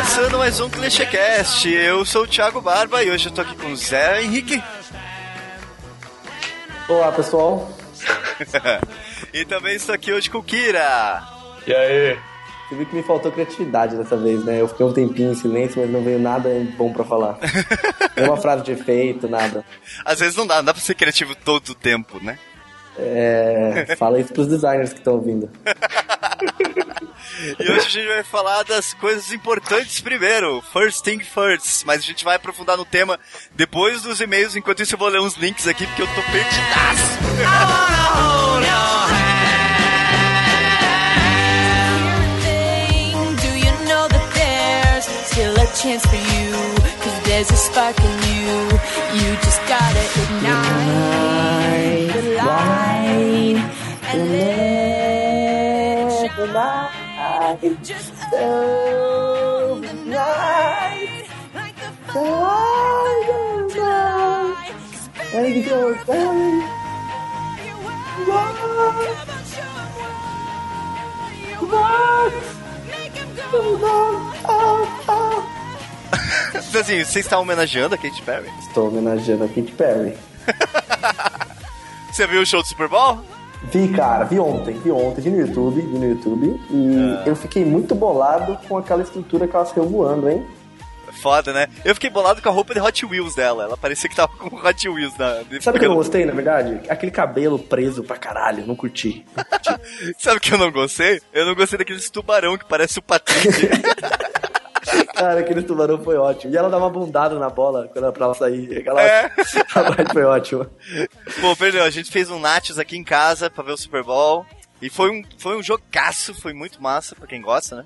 começando mais um ClichêCast. Eu sou o Thiago Barba e hoje eu tô aqui com o Zé Henrique. Olá, pessoal. e também estou aqui hoje com o Kira. E aí? Você viu que me faltou criatividade dessa vez, né? Eu fiquei um tempinho em silêncio, mas não veio nada bom pra falar. Nenhuma frase de efeito, nada. Às vezes não dá, não dá pra ser criativo todo o tempo, né? É, fala isso pros designers que estão ouvindo. e hoje a gente vai falar das coisas importantes primeiro, first thing first, mas a gente vai aprofundar no tema depois dos e-mails, enquanto isso eu vou ler uns links aqui porque eu tô perdidaço. the night go, assim, você está homenageando a Katy Perry? Estou homenageando a Katy Perry. você viu o show do Super Bowl? Vi, cara, vi ontem, vi ontem, vi no YouTube, vi no YouTube, e ah. eu fiquei muito bolado com aquela estrutura que ela saiu voando, hein? Foda, né? Eu fiquei bolado com a roupa de Hot Wheels dela. Ela parecia que tava com Hot Wheels na. Sabe o que eu não gostei, na verdade? Aquele cabelo preso pra caralho, não curti. Não curti. Sabe o que eu não gostei? Eu não gostei daqueles tubarão que parece o Patrick. Cara, aquele tubarão foi ótimo. E ela dá uma bundada na bola quando ela, pra ela sair. Aquela é. parte foi ótima. Bom, perdão, a gente fez um Nachos aqui em casa pra ver o Super Bowl. E foi um, foi um jogaço, foi muito massa pra quem gosta, né?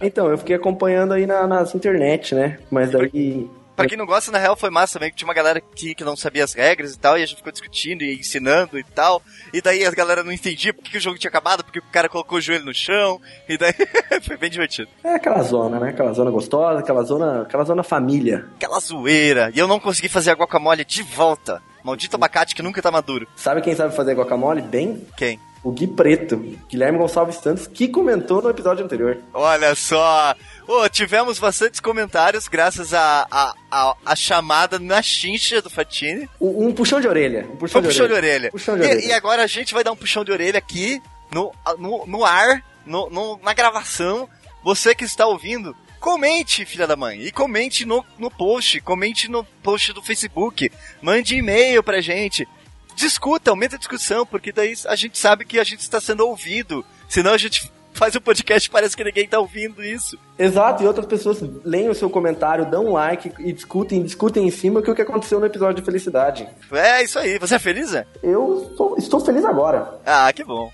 então, eu fiquei acompanhando aí na, nas internet, né? Mas daí Pra quem não gosta, na real foi massa também, que tinha uma galera que, que não sabia as regras e tal, e a gente ficou discutindo e ensinando e tal. E daí a galera não entendia porque que o jogo tinha acabado, porque o cara colocou o joelho no chão, e daí foi bem divertido. É aquela zona, né? Aquela zona gostosa, aquela zona, aquela zona família. Aquela zoeira. E eu não consegui fazer a guacamole de volta. Maldito abacate que nunca tá maduro. Sabe quem sabe fazer guacamole bem? Quem? O Gui Preto, Guilherme Gonçalves Santos, que comentou no episódio anterior. Olha só! Oh, tivemos bastantes comentários graças a, a, a, a chamada na chincha do Fatini. Um, um, puxão de orelha. Um puxão, um de, puxão orelha. de orelha. Puxão de e, orelha. E agora a gente vai dar um puxão de orelha aqui no, no, no ar, no, no, na gravação. Você que está ouvindo, comente, filha da mãe. E comente no, no post. Comente no post do Facebook. Mande e-mail pra gente. Discuta, aumenta a discussão, porque daí a gente sabe que a gente está sendo ouvido. Senão a gente faz o um podcast parece que ninguém tá ouvindo isso. Exato, e outras pessoas leem o seu comentário, dão um like e discutem, discutem em cima que o que aconteceu no episódio de felicidade. É, isso aí. Você é feliz, é? Eu sou, estou feliz agora. Ah, que bom.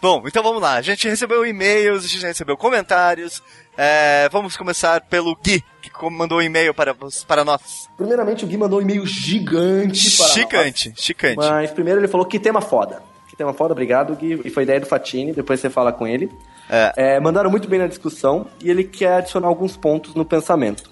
Bom, então vamos lá. A gente recebeu e-mails, a gente recebeu comentários. É, vamos começar pelo Gui, que mandou um e-mail para, para nós. Primeiramente, o Gui mandou um e-mail gigante para Chicante, nós. chicante. Mas primeiro ele falou que tema foda tema foda, obrigado, Gui. E foi ideia do Fatini, depois você fala com ele. É. É, mandaram muito bem na discussão e ele quer adicionar alguns pontos no pensamento.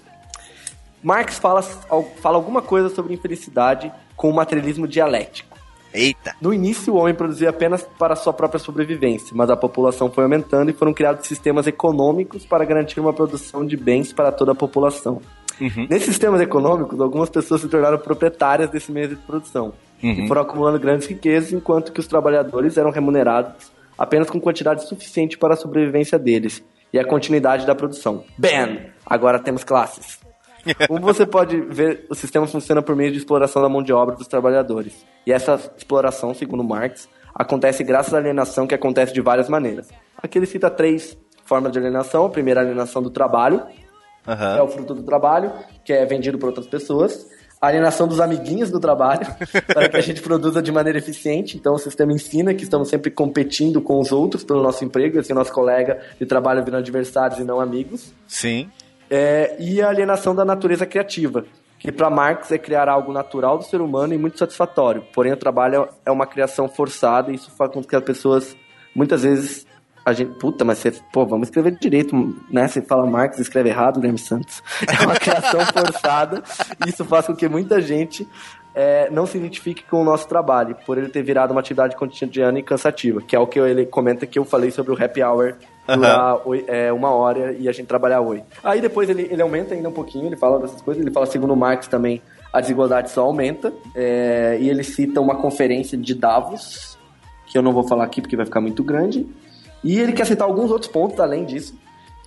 Marx fala, fala alguma coisa sobre infelicidade com o materialismo dialético. Eita! No início, o homem produzia apenas para sua própria sobrevivência, mas a população foi aumentando e foram criados sistemas econômicos para garantir uma produção de bens para toda a população. Uhum. Nesses sistemas econômicos, algumas pessoas se tornaram proprietárias desse meio de produção uhum. e foram acumulando grandes riquezas, enquanto que os trabalhadores eram remunerados apenas com quantidade suficiente para a sobrevivência deles e a continuidade da produção. Bam! Agora temos classes. Como você pode ver, o sistema funciona por meio de exploração da mão de obra dos trabalhadores. E essa exploração, segundo Marx, acontece graças à alienação que acontece de várias maneiras. Aqui ele cita três formas de alienação. A primeira, a alienação do trabalho, uhum. é o fruto do trabalho, que é vendido por outras pessoas a alienação dos amiguinhos do trabalho, para que a gente produza de maneira eficiente. Então, o sistema ensina que estamos sempre competindo com os outros pelo nosso emprego, assim, o nosso colega de trabalho viram adversários e não amigos. Sim. É, e a alienação da natureza criativa, que para Marx é criar algo natural do ser humano e muito satisfatório. Porém, o trabalho é uma criação forçada e isso faz com que as pessoas muitas vezes a gente, puta, mas você, pô, vamos escrever direito, né? Você fala Marx, escreve errado, Guilherme Santos. É uma criação forçada, e isso faz com que muita gente é, não se identifique com o nosso trabalho, por ele ter virado uma atividade cotidiana e cansativa, que é o que ele comenta que eu falei sobre o happy hour durar é, uma hora e a gente trabalhar oito. Aí depois ele, ele aumenta ainda um pouquinho, ele fala dessas coisas, ele fala, segundo Marx também, a desigualdade só aumenta, é, e ele cita uma conferência de Davos, que eu não vou falar aqui porque vai ficar muito grande, e ele quer citar alguns outros pontos além disso,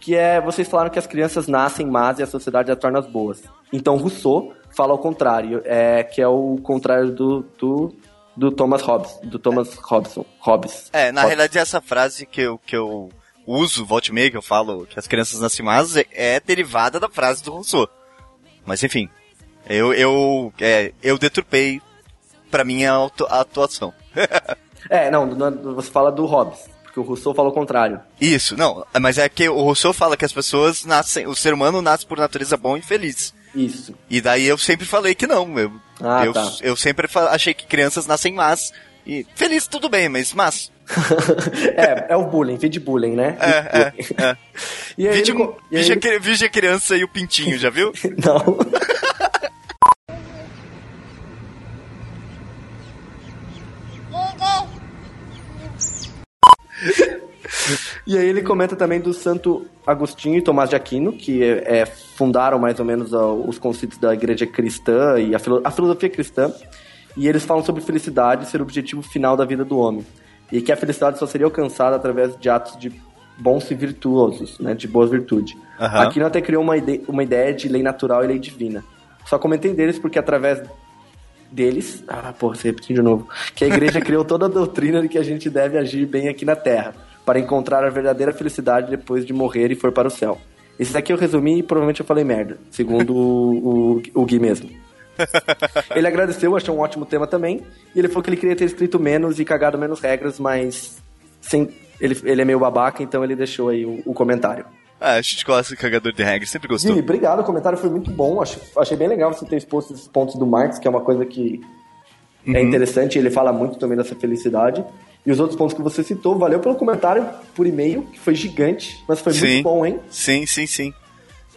que é, vocês falaram que as crianças nascem más e a sociedade as torna boas. Então Rousseau fala ao contrário, é, que é o contrário do, do, do Thomas Hobbes, do Thomas Robson, Hobbes. É, na Hobbes. realidade essa frase que eu, que eu uso, volte meia, que eu falo que as crianças nascem más, é, é derivada da frase do Rousseau. Mas enfim, eu, eu, é, eu deturpei pra minha atuação. é, não, você fala do Hobbes porque o Rousseau fala o contrário. Isso, não, mas é que o Rousseau fala que as pessoas nascem, o ser humano nasce por natureza bom e feliz. Isso. E daí eu sempre falei que não. Eu, ah, eu, tá. eu sempre achei que crianças nascem más. E feliz tudo bem, mas mas. é, é o bullying, vídeo bullying, né? É, é, é. E aí, vídeo, ele, vídeo, ele... vídeo a criança e o pintinho, já viu? não. E aí ele comenta também do Santo Agostinho e Tomás de Aquino, que é, é, fundaram mais ou menos os conceitos da igreja cristã e a, filo, a, filosofia cristã. E eles falam sobre felicidade ser o objetivo final da vida do homem. E que a felicidade só seria alcançada através de atos de bons e virtuosos, né, de boa virtude. Uhum. Aquino até criou uma, ide uma ideia de lei natural e lei divina. Só comentei deles porque através deles, ah, porra, você repetiu de novo, que a igreja criou toda a doutrina de que a gente deve agir bem aqui na Terra para encontrar a verdadeira felicidade depois de morrer e for para o céu. Esse daqui eu resumi e provavelmente eu falei merda, segundo o, o, o Gui mesmo. ele agradeceu, achou um ótimo tema também, e ele falou que ele queria ter escrito menos e cagado menos regras, mas sem, ele, ele é meio babaca, então ele deixou aí o, o comentário. Ah, a gente gosta de cagador de regras, sempre gostou. Gui, obrigado, o comentário foi muito bom, achei, achei bem legal você ter exposto esses pontos do Marx, que é uma coisa que é uhum. é interessante, ele fala muito também dessa felicidade. E os outros pontos que você citou, valeu pelo comentário por e-mail, que foi gigante, mas foi sim, muito bom, hein? Sim, sim, sim.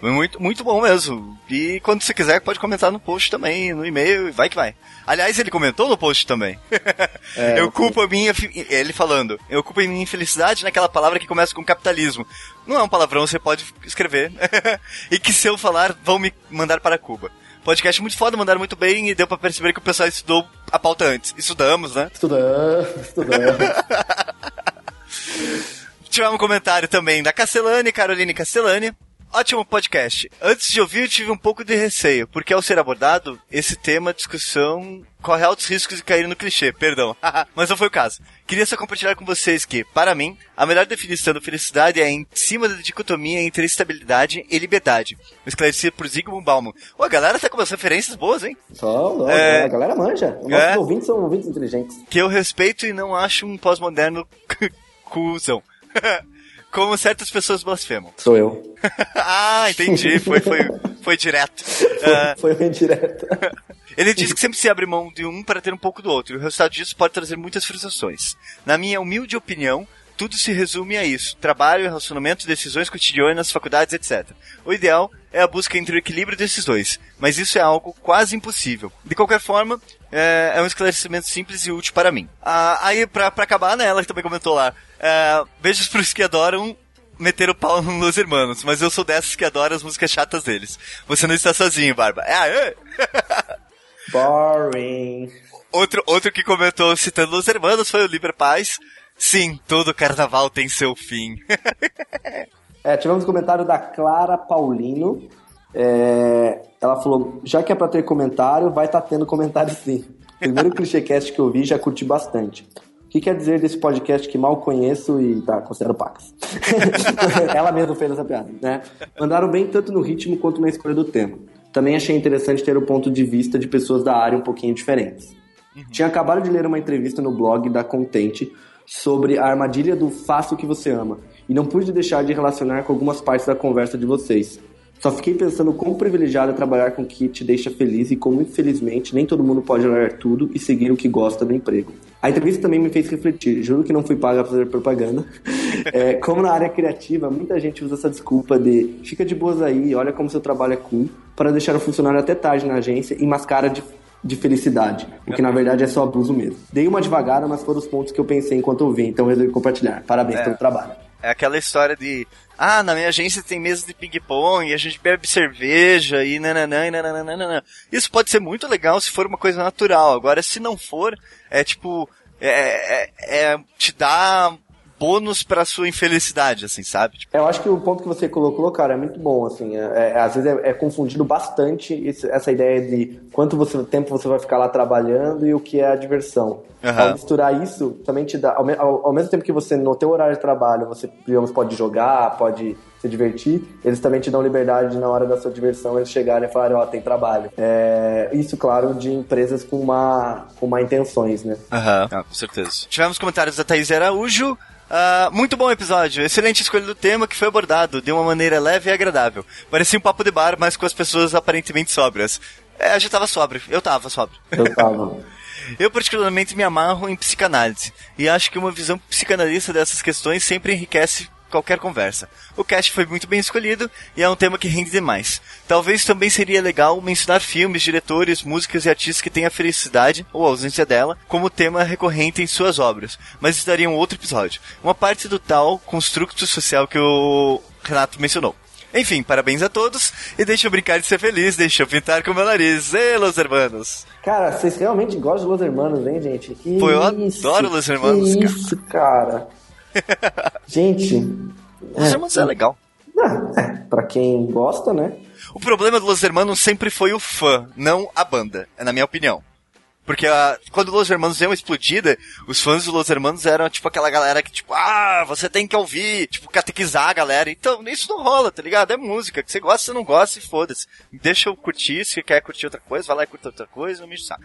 Foi muito, muito bom mesmo. E quando você quiser, pode comentar no post também, no e-mail, vai que vai. Aliás, ele comentou no post também. É, eu culpo a minha. Ele falando, eu culpo a minha infelicidade naquela palavra que começa com capitalismo. Não é um palavrão, você pode escrever. e que se eu falar, vão me mandar para Cuba. Podcast muito foda, mandaram muito bem e deu pra perceber que o pessoal estudou a pauta antes. Estudamos, né? Estudamos, estudamos. Tivemos um comentário também da Castellane, Caroline Castellane. Ótimo podcast. Antes de ouvir, eu tive um pouco de receio, porque ao ser abordado, esse tema, discussão, corre altos riscos de cair no clichê, perdão. Mas não foi o caso. Queria só compartilhar com vocês que, para mim, a melhor definição de felicidade é em cima da dicotomia entre estabilidade e liberdade. Esclarecido por Zygmunt Bauman. Ô, a galera tá com umas referências boas, hein? Só, não, é... a galera manja. Nossos é... ouvintes são ouvintes inteligentes. Que eu respeito e não acho um pós-moderno cuzão. Como certas pessoas blasfemam. Sou eu. ah, entendi. Foi, foi, foi direto. Uh, foi bem direto. Ele diz que sempre se abre mão de um para ter um pouco do outro, e o resultado disso pode trazer muitas frustrações. Na minha humilde opinião, tudo se resume a isso: trabalho, relacionamento, decisões cotidianas, faculdades, etc. O ideal é a busca entre o equilíbrio desses dois, mas isso é algo quase impossível. De qualquer forma, é, é um esclarecimento simples e útil para mim. Ah, aí, pra, pra acabar, né, ela também comentou lá, é, beijos pros que adoram meter o pau nos Los Hermanos, mas eu sou dessas que adoram as músicas chatas deles. Você não está sozinho, Barba. É, é. Boring. Outro, outro que comentou citando Los Hermanos foi o Liber Paz. Sim, todo carnaval tem seu fim. é, tivemos um comentário da Clara Paulino. É, ela falou: já que é pra ter comentário, vai estar tá tendo comentário sim. Primeiro clichêcast que eu vi, já curti bastante que quer dizer desse podcast que mal conheço e tá considerado pacas? Ela mesma fez essa piada, né? Mandaram bem tanto no ritmo quanto na escolha do tema. Também achei interessante ter o ponto de vista de pessoas da área um pouquinho diferentes. Uhum. Tinha acabado de ler uma entrevista no blog da Contente sobre a armadilha do faça o que você ama e não pude deixar de relacionar com algumas partes da conversa de vocês. Só fiquei pensando quão privilegiado é trabalhar com o que te deixa feliz e como, infelizmente, nem todo mundo pode olhar tudo e seguir o que gosta do emprego. A entrevista também me fez refletir, juro que não fui paga para fazer propaganda. É, como na área criativa, muita gente usa essa desculpa de fica de boas aí, olha como seu trabalho é cool, para deixar o funcionário até tarde na agência e mascara de de felicidade, o que na verdade é só abuso mesmo. Dei uma devagada, mas foram os pontos que eu pensei enquanto eu vi, então resolvi compartilhar. Parabéns é. pelo trabalho. É aquela história de ah, na minha agência tem mesa de ping-pong e a gente bebe cerveja e nananã e nananã. Isso pode ser muito legal se for uma coisa natural. Agora, se não for, é tipo, é, é, é te dá bônus pra sua infelicidade, assim, sabe? Tipo... Eu acho que o ponto que você colocou, cara, é muito bom, assim. É, é, às vezes é, é, confundido bastante esse, essa ideia de quanto você, tempo você vai ficar lá trabalhando e o que é a diversão. Uhum. Ao misturar isso, também te dá. Ao, ao, ao, mesmo tempo que você, no teu horário de trabalho, você, digamos, pode jogar, pode se divertir, eles também te dão liberdade na hora da sua diversão, eles chegarem e falarem, ó, oh, tem trabalho. É, isso, claro, de empresas com má, com má intenções, né? Aham, uhum. ah, com certeza. Tivemos comentários da Thaís Araújo. Uh, muito bom episódio, excelente escolha do tema que foi abordado de uma maneira leve e agradável. Parecia um papo de bar, mas com as pessoas aparentemente sóbrias. É, a gente tava sóbrio, eu tava sóbrio. Eu tava. eu particularmente me amarro em psicanálise e acho que uma visão psicanalista dessas questões sempre enriquece qualquer conversa. O cast foi muito bem escolhido e é um tema que rende demais. Talvez também seria legal mencionar filmes, diretores, músicas e artistas que têm a felicidade, ou a ausência dela, como tema recorrente em suas obras, mas isso daria um outro episódio. Uma parte do tal construto social que o Renato mencionou. Enfim, parabéns a todos e deixa eu brincar de ser feliz, deixa eu pintar com meu nariz. Ei, Los Hermanos! Cara, vocês realmente gostam de Los Hermanos, hein, gente? Que Pô, eu isso, adoro Los Hermanos, que Isso, cara. Gente. Los é, Hermanos é legal. É, é, pra quem gosta, né? O problema do Los Hermanos sempre foi o fã, não a banda, é na minha opinião. Porque a, quando Los Hermanos deu uma explodida, os fãs do Los Hermanos eram tipo aquela galera que, tipo, ah, você tem que ouvir, tipo, catequizar a galera. Então, isso não rola, tá ligado? É música. Que você gosta, você não gosta e foda-se. Deixa eu curtir, se quer curtir outra coisa, vai lá e curta outra coisa, não me saco.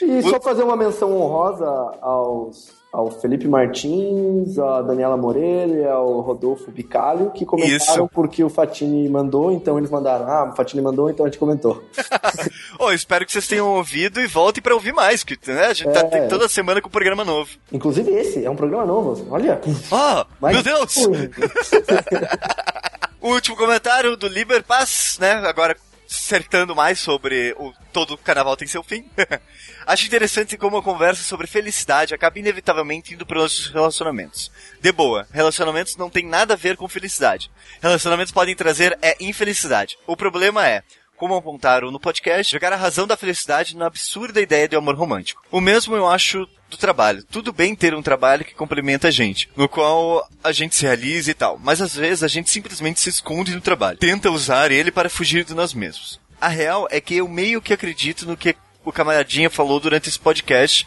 e só fazer uma menção honrosa aos ao Felipe Martins, a Daniela Moreira e ao Rodolfo Bicalho, que comentaram Isso. porque o Fatini mandou, então eles mandaram. Ah, o Fatini mandou, então a gente comentou. oh, espero que vocês tenham ouvido e voltem para ouvir mais, que né, a gente tá é... tá toda semana com um programa novo. Inclusive esse, é um programa novo. Olha. Ah, oh, meu Deus! o último comentário do Liber Paz, né? Agora acertando mais sobre o todo carnaval tem seu fim. Acho interessante como a conversa sobre felicidade acaba inevitavelmente indo para os relacionamentos. De boa, relacionamentos não tem nada a ver com felicidade. Relacionamentos podem trazer é infelicidade. O problema é, como apontaram no podcast, jogar a razão da felicidade na absurda ideia de amor romântico. O mesmo eu acho do trabalho. Tudo bem ter um trabalho que complementa a gente, no qual a gente se realiza e tal, mas às vezes a gente simplesmente se esconde no trabalho, tenta usar ele para fugir de nós mesmos. A real é que eu meio que acredito no que o camaradinha falou durante esse podcast.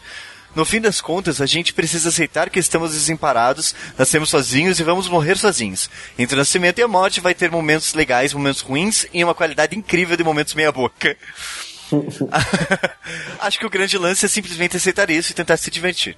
No fim das contas, a gente precisa aceitar que estamos desamparados, nascemos sozinhos e vamos morrer sozinhos. Entre o nascimento e a morte vai ter momentos legais, momentos ruins e uma qualidade incrível de momentos meia boca. Acho que o grande lance é simplesmente aceitar isso e tentar se divertir.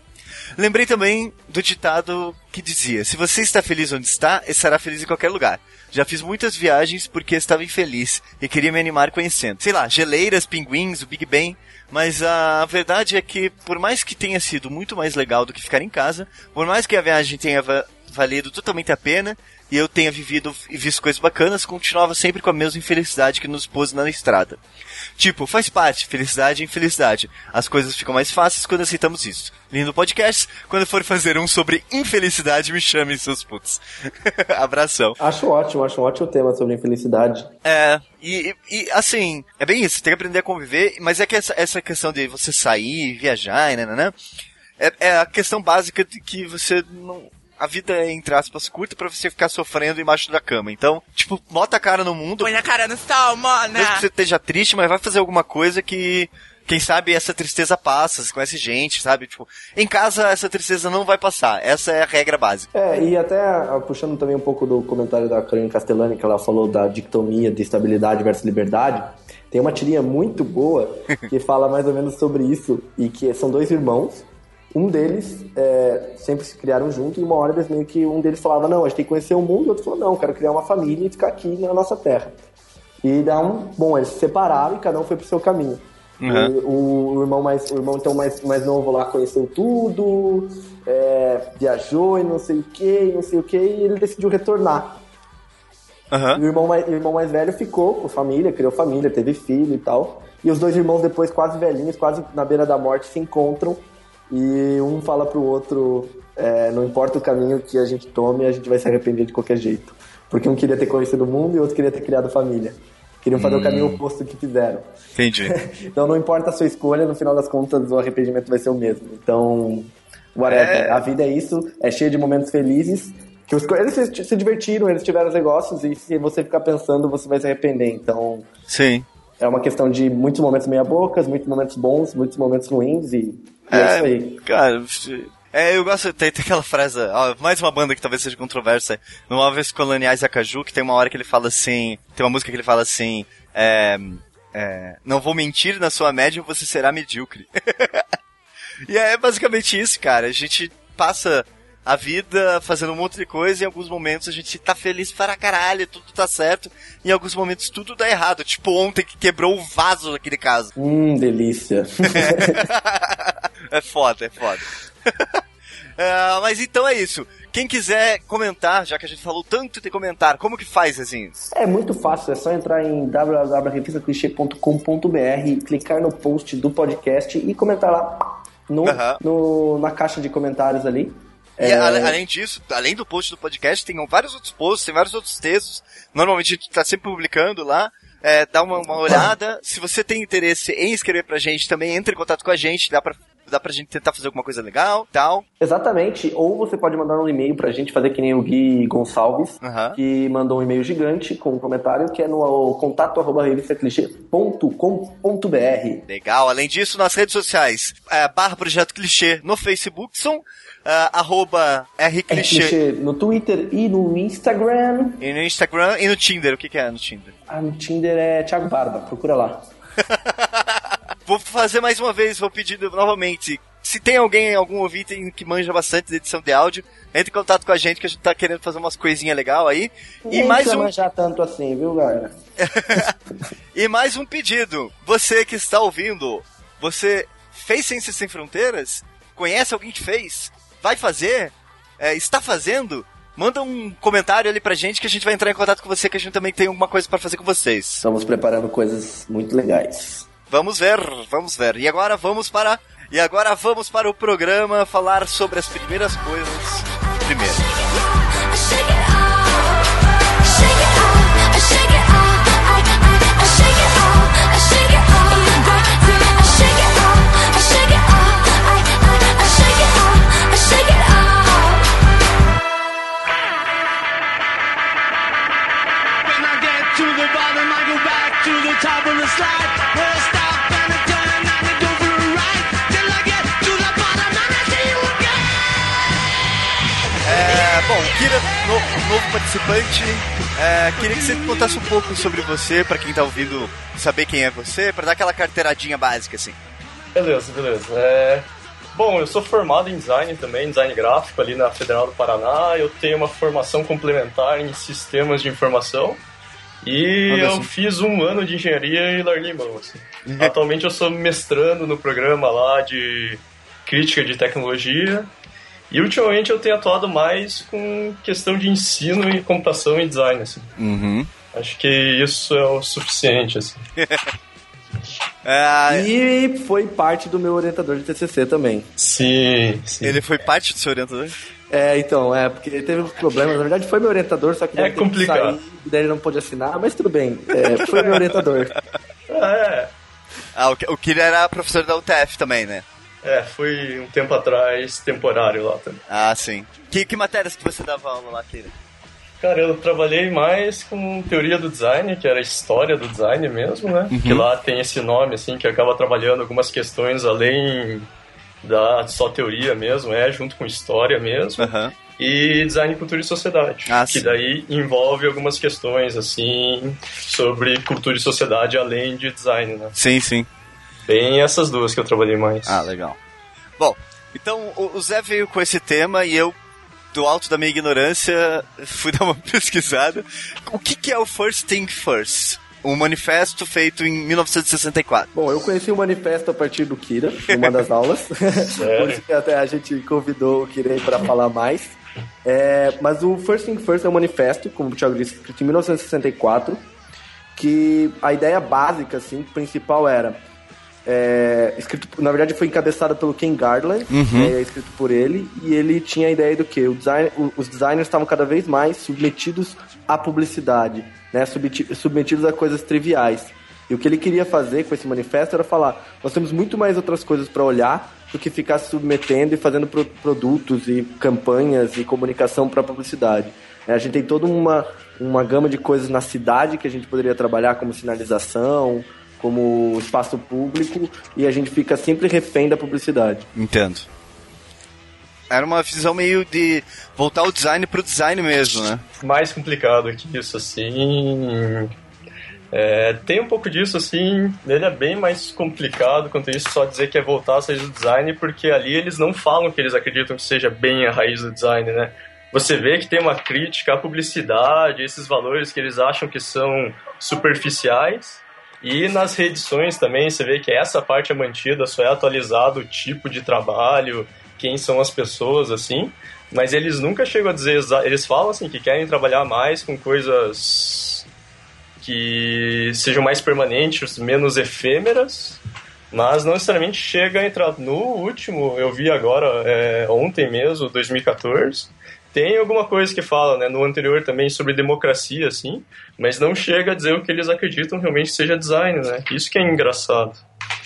Lembrei também do ditado que dizia: Se você está feliz onde está, estará feliz em qualquer lugar. Já fiz muitas viagens porque estava infeliz e queria me animar conhecendo. Sei lá, geleiras, pinguins, o Big Ben. Mas a verdade é que, por mais que tenha sido muito mais legal do que ficar em casa, por mais que a viagem tenha valido totalmente a pena, e eu tenha vivido e visto coisas bacanas, continuava sempre com a mesma infelicidade que nos pôs na estrada. Tipo, faz parte, felicidade e infelicidade. As coisas ficam mais fáceis quando aceitamos isso. Lindo podcast. Quando for fazer um sobre infelicidade, me chamem seus putos. Abração. Acho ótimo, acho um ótimo tema sobre infelicidade. É, e, e assim, é bem isso, tem que aprender a conviver, mas é que essa, essa questão de você sair, viajar, né, né, né é, é a questão básica de que você não a vida é, entre aspas, curta pra você ficar sofrendo embaixo da cama. Então, tipo, bota a cara no mundo. Põe a cara no sol, mano. Mesmo que você esteja triste, mas vai fazer alguma coisa que quem sabe essa tristeza passa, você conhece gente, sabe? Tipo, em casa essa tristeza não vai passar. Essa é a regra básica. É, e até ah, puxando também um pouco do comentário da Karine Castellani, que ela falou da dictomia de estabilidade versus liberdade. Tem uma tirinha muito boa que fala mais ou menos sobre isso e que são dois irmãos um deles é, sempre se criaram junto e uma hora eles meio que um deles falava não, a gente tem que conhecer o mundo, e o outro falou não, quero criar uma família e ficar aqui na nossa terra. E dá um, bom, eles se separaram e cada um foi pro seu caminho. Uhum. O, o, irmão mais, o irmão então mais, mais novo lá conheceu tudo, é, viajou e não sei o que, não sei o que, e ele decidiu retornar. Uhum. E o irmão, mais, o irmão mais velho ficou com família, criou família, teve filho e tal. E os dois irmãos depois, quase velhinhos, quase na beira da morte, se encontram e um fala pro outro, é, não importa o caminho que a gente tome, a gente vai se arrepender de qualquer jeito. Porque um queria ter conhecido o mundo e outro queria ter criado família. Queriam fazer hum. o caminho hum. oposto que fizeram. Entendi. então não importa a sua escolha, no final das contas o arrependimento vai ser o mesmo. Então, whatever. É... A vida é isso, é cheia de momentos felizes. Que os, eles se, se divertiram, eles tiveram os negócios, e se você ficar pensando, você vai se arrepender. Então. Sim. É uma questão de muitos momentos meia-bocas, muitos momentos bons, muitos momentos ruins, e, e é, é isso aí. Cara, é, eu gosto, tem, tem aquela frase, ó, mais uma banda que talvez seja controversa, no Móveis Coloniais Acaju, que tem uma hora que ele fala assim, tem uma música que ele fala assim, é, é, não vou mentir, na sua média você será medíocre. e é basicamente isso, cara, a gente passa a vida fazendo um monte de coisa e em alguns momentos a gente tá feliz para caralho, tudo tá certo, em alguns momentos tudo dá errado, tipo ontem que quebrou o vaso naquele caso. Hum, delícia. é foda, é foda. uh, mas então é isso. Quem quiser comentar, já que a gente falou tanto de comentar, como que faz, assim? É muito fácil, é só entrar em www.revistaclichê.com.br, clicar no post do podcast e comentar lá no, no, na caixa de comentários ali. E é... além disso, além do post do podcast, tem vários outros posts, tem vários outros textos. Normalmente a gente está sempre publicando lá. É, dá uma, uma olhada. Se você tem interesse em escrever pra gente, também entre em contato com a gente, dá pra dá pra gente tentar fazer alguma coisa legal tal. Exatamente. Ou você pode mandar um e-mail pra gente fazer que nem o Gui Gonçalves, uhum. que mandou um e-mail gigante com um comentário que é no contato arroba revistaclichê.com.br. Legal. Além disso, nas redes sociais, é, barra Projeto Clichê no Facebook, são arroba rclichê. no Twitter e no Instagram. E no Instagram e no Tinder. O que, que é no Tinder? Ah, no Tinder é Thiago Barba. Procura lá. Vou fazer mais uma vez, vou pedir novamente. Se tem alguém, algum ouvinte que manja bastante de edição de áudio, entre em contato com a gente que a gente tá querendo fazer umas coisinhas legal aí. Nem e mais um manjar tanto assim, viu, galera? e mais um pedido. Você que está ouvindo, você fez Ciências Sem Fronteiras? Conhece alguém que fez? Vai fazer? É, está fazendo? Manda um comentário ali pra gente que a gente vai entrar em contato com você, que a gente também tem alguma coisa para fazer com vocês. Estamos preparando coisas muito legais. Vamos ver, vamos ver. E agora vamos para e agora vamos para o programa falar sobre as primeiras coisas primeiro. Slide. Bom, Kira, novo, novo participante, é, queria que você contasse um pouco sobre você, para quem tá ouvindo saber quem é você, para dar aquela carteiradinha básica, assim. Beleza, beleza. É... Bom, eu sou formado em design também, design gráfico ali na Federal do Paraná. Eu tenho uma formação complementar em sistemas de informação. E eu assim. fiz um ano de engenharia e larguei mão. Assim. Atualmente eu sou mestrando no programa lá de crítica de tecnologia e ultimamente eu tenho atuado mais com questão de ensino e computação e design, assim. Uhum. Acho que isso é o suficiente, assim. é... E foi parte do meu orientador de TCC também. Sim, sim. Ele foi parte do seu orientador? É, então, é, porque ele teve uns problemas. Na verdade, foi meu orientador, só que é complicado. Sair, daí ele não pôde assinar, mas tudo bem. É, foi meu orientador. É. Ah, o Kira era professor da UTF também, né? É, foi um tempo atrás, temporário lá também. Ah, sim. Que, que matérias que você dava aula lá, Kira? Cara, eu trabalhei mais com teoria do design, que era a história do design mesmo, né? Uhum. Que lá tem esse nome, assim, que acaba trabalhando algumas questões além da só teoria mesmo, é, junto com história mesmo. Uhum. E design, cultura e sociedade. Ah, que daí envolve algumas questões, assim, sobre cultura e sociedade além de design, né? Sim, sim. Bem essas duas que eu trabalhei mais. Ah, legal. Bom, então o Zé veio com esse tema e eu, do alto da minha ignorância, fui dar uma pesquisada. O que, que é o First Thing First? Um manifesto feito em 1964. Bom, eu conheci o manifesto a partir do Kira, numa das aulas. Por isso que até a gente convidou o Kira para falar mais. É, mas o First Thing First é um manifesto, como o Thiago disse, escrito em 1964, que a ideia básica, assim, principal era é, escrito, na verdade foi encabeçado pelo Ken Garland, uhum. é, escrito por ele, e ele tinha a ideia do que design, os designers estavam cada vez mais submetidos à publicidade, né, submetidos a coisas triviais. E o que ele queria fazer com esse manifesto era falar: nós temos muito mais outras coisas para olhar do que ficar se submetendo e fazendo pro produtos e campanhas e comunicação para publicidade. É, a gente tem toda uma, uma gama de coisas na cidade que a gente poderia trabalhar, como sinalização, como espaço público, e a gente fica sempre refém da publicidade. Entendo. Era uma visão meio de voltar o design pro design mesmo, né? Mais complicado que isso, assim. É, tem um pouco disso, assim, ele é bem mais complicado quanto isso, só dizer que é voltar a raiz do design, porque ali eles não falam que eles acreditam que seja bem a raiz do design, né? Você vê que tem uma crítica à publicidade, esses valores que eles acham que são superficiais, e nas reedições também você vê que essa parte é mantida, só é atualizado o tipo de trabalho, quem são as pessoas, assim. Mas eles nunca chegam a dizer. Eles falam assim que querem trabalhar mais com coisas que sejam mais permanentes, menos efêmeras, mas não necessariamente chega a entrar. No último, eu vi agora, é, ontem mesmo, 2014 tem alguma coisa que fala, né, no anterior também sobre democracia, assim, mas não chega a dizer o que eles acreditam realmente seja design, né? Isso que é engraçado.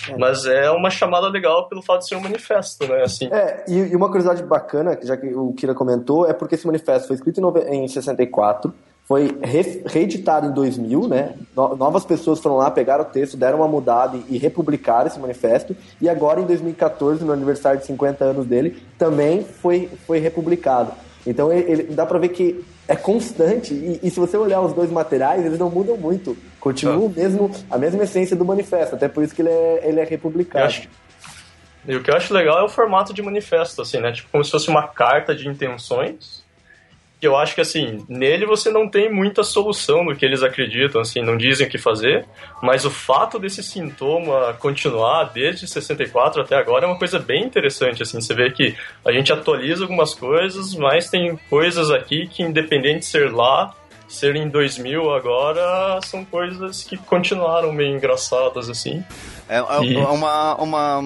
É. Mas é uma chamada legal pelo fato de ser um manifesto, né? Assim. É, e, e uma curiosidade bacana, já que o Kira comentou, é porque esse manifesto foi escrito em, em 64, foi re, reeditado em 2000, né? No, novas pessoas foram lá, pegaram o texto, deram uma mudada e, e republicaram esse manifesto. E agora, em 2014, no aniversário de 50 anos dele, também foi, foi republicado. Então ele, ele dá para ver que é constante e, e, se você olhar os dois materiais, eles não mudam muito. Continuam ah. mesmo a mesma essência do manifesto, até por isso que ele é, ele é republicano. E o que eu acho legal é o formato de manifesto, assim, né? Tipo, como se fosse uma carta de intenções que eu acho que assim, nele você não tem muita solução do que eles acreditam, assim, não dizem o que fazer, mas o fato desse sintoma continuar desde 64 até agora é uma coisa bem interessante, assim, você vê que a gente atualiza algumas coisas, mas tem coisas aqui que independente de ser lá, ser em 2000 agora, são coisas que continuaram meio engraçadas, assim. É, é e... uma, uma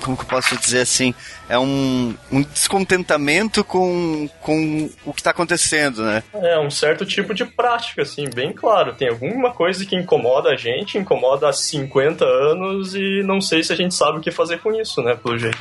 como que eu posso dizer assim, é um, um descontentamento com, com o que está acontecendo, né? É, um certo tipo de prática, assim, bem claro. Tem alguma coisa que incomoda a gente, incomoda há 50 anos e não sei se a gente sabe o que fazer com isso, né, pelo jeito.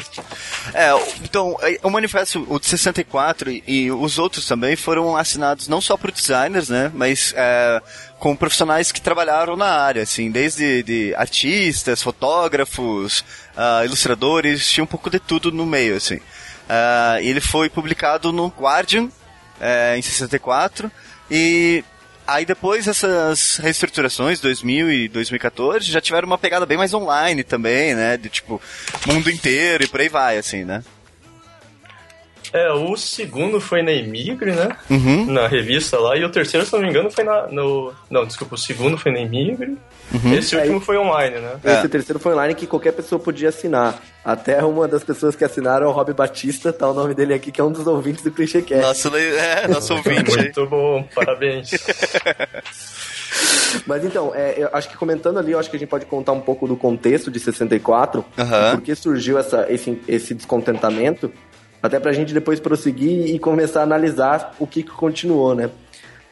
É, então, é, o manifesto, o de 64 e, e os outros também foram assinados não só por designers, né, mas é, com profissionais que trabalharam na área, assim, desde de artistas, fotógrafos, uh, ilustradores, tinha um pouco de tudo no meio, assim. Uh, ele foi publicado no Guardian uh, em 64 e aí depois essas reestruturações 2000 e 2014 já tiveram uma pegada bem mais online também, né, de tipo mundo inteiro e por aí vai, assim, né? É, o segundo foi na Emigre, né? Uhum. Na revista lá. E o terceiro, se não me engano, foi na. No... Não, desculpa, o segundo foi na Emigre. Uhum. Esse último foi online, né? Esse é. terceiro foi online que qualquer pessoa podia assinar. Até uma das pessoas que assinaram é o Rob Batista, tá o nome dele aqui, que é um dos ouvintes do ClichêCast. Nosso, é, nosso ouvinte. Muito bom, parabéns. Mas então, é, eu acho que comentando ali, eu acho que a gente pode contar um pouco do contexto de 64, uhum. por que surgiu essa, esse, esse descontentamento. Até pra gente depois prosseguir e começar a analisar o que, que continuou, né?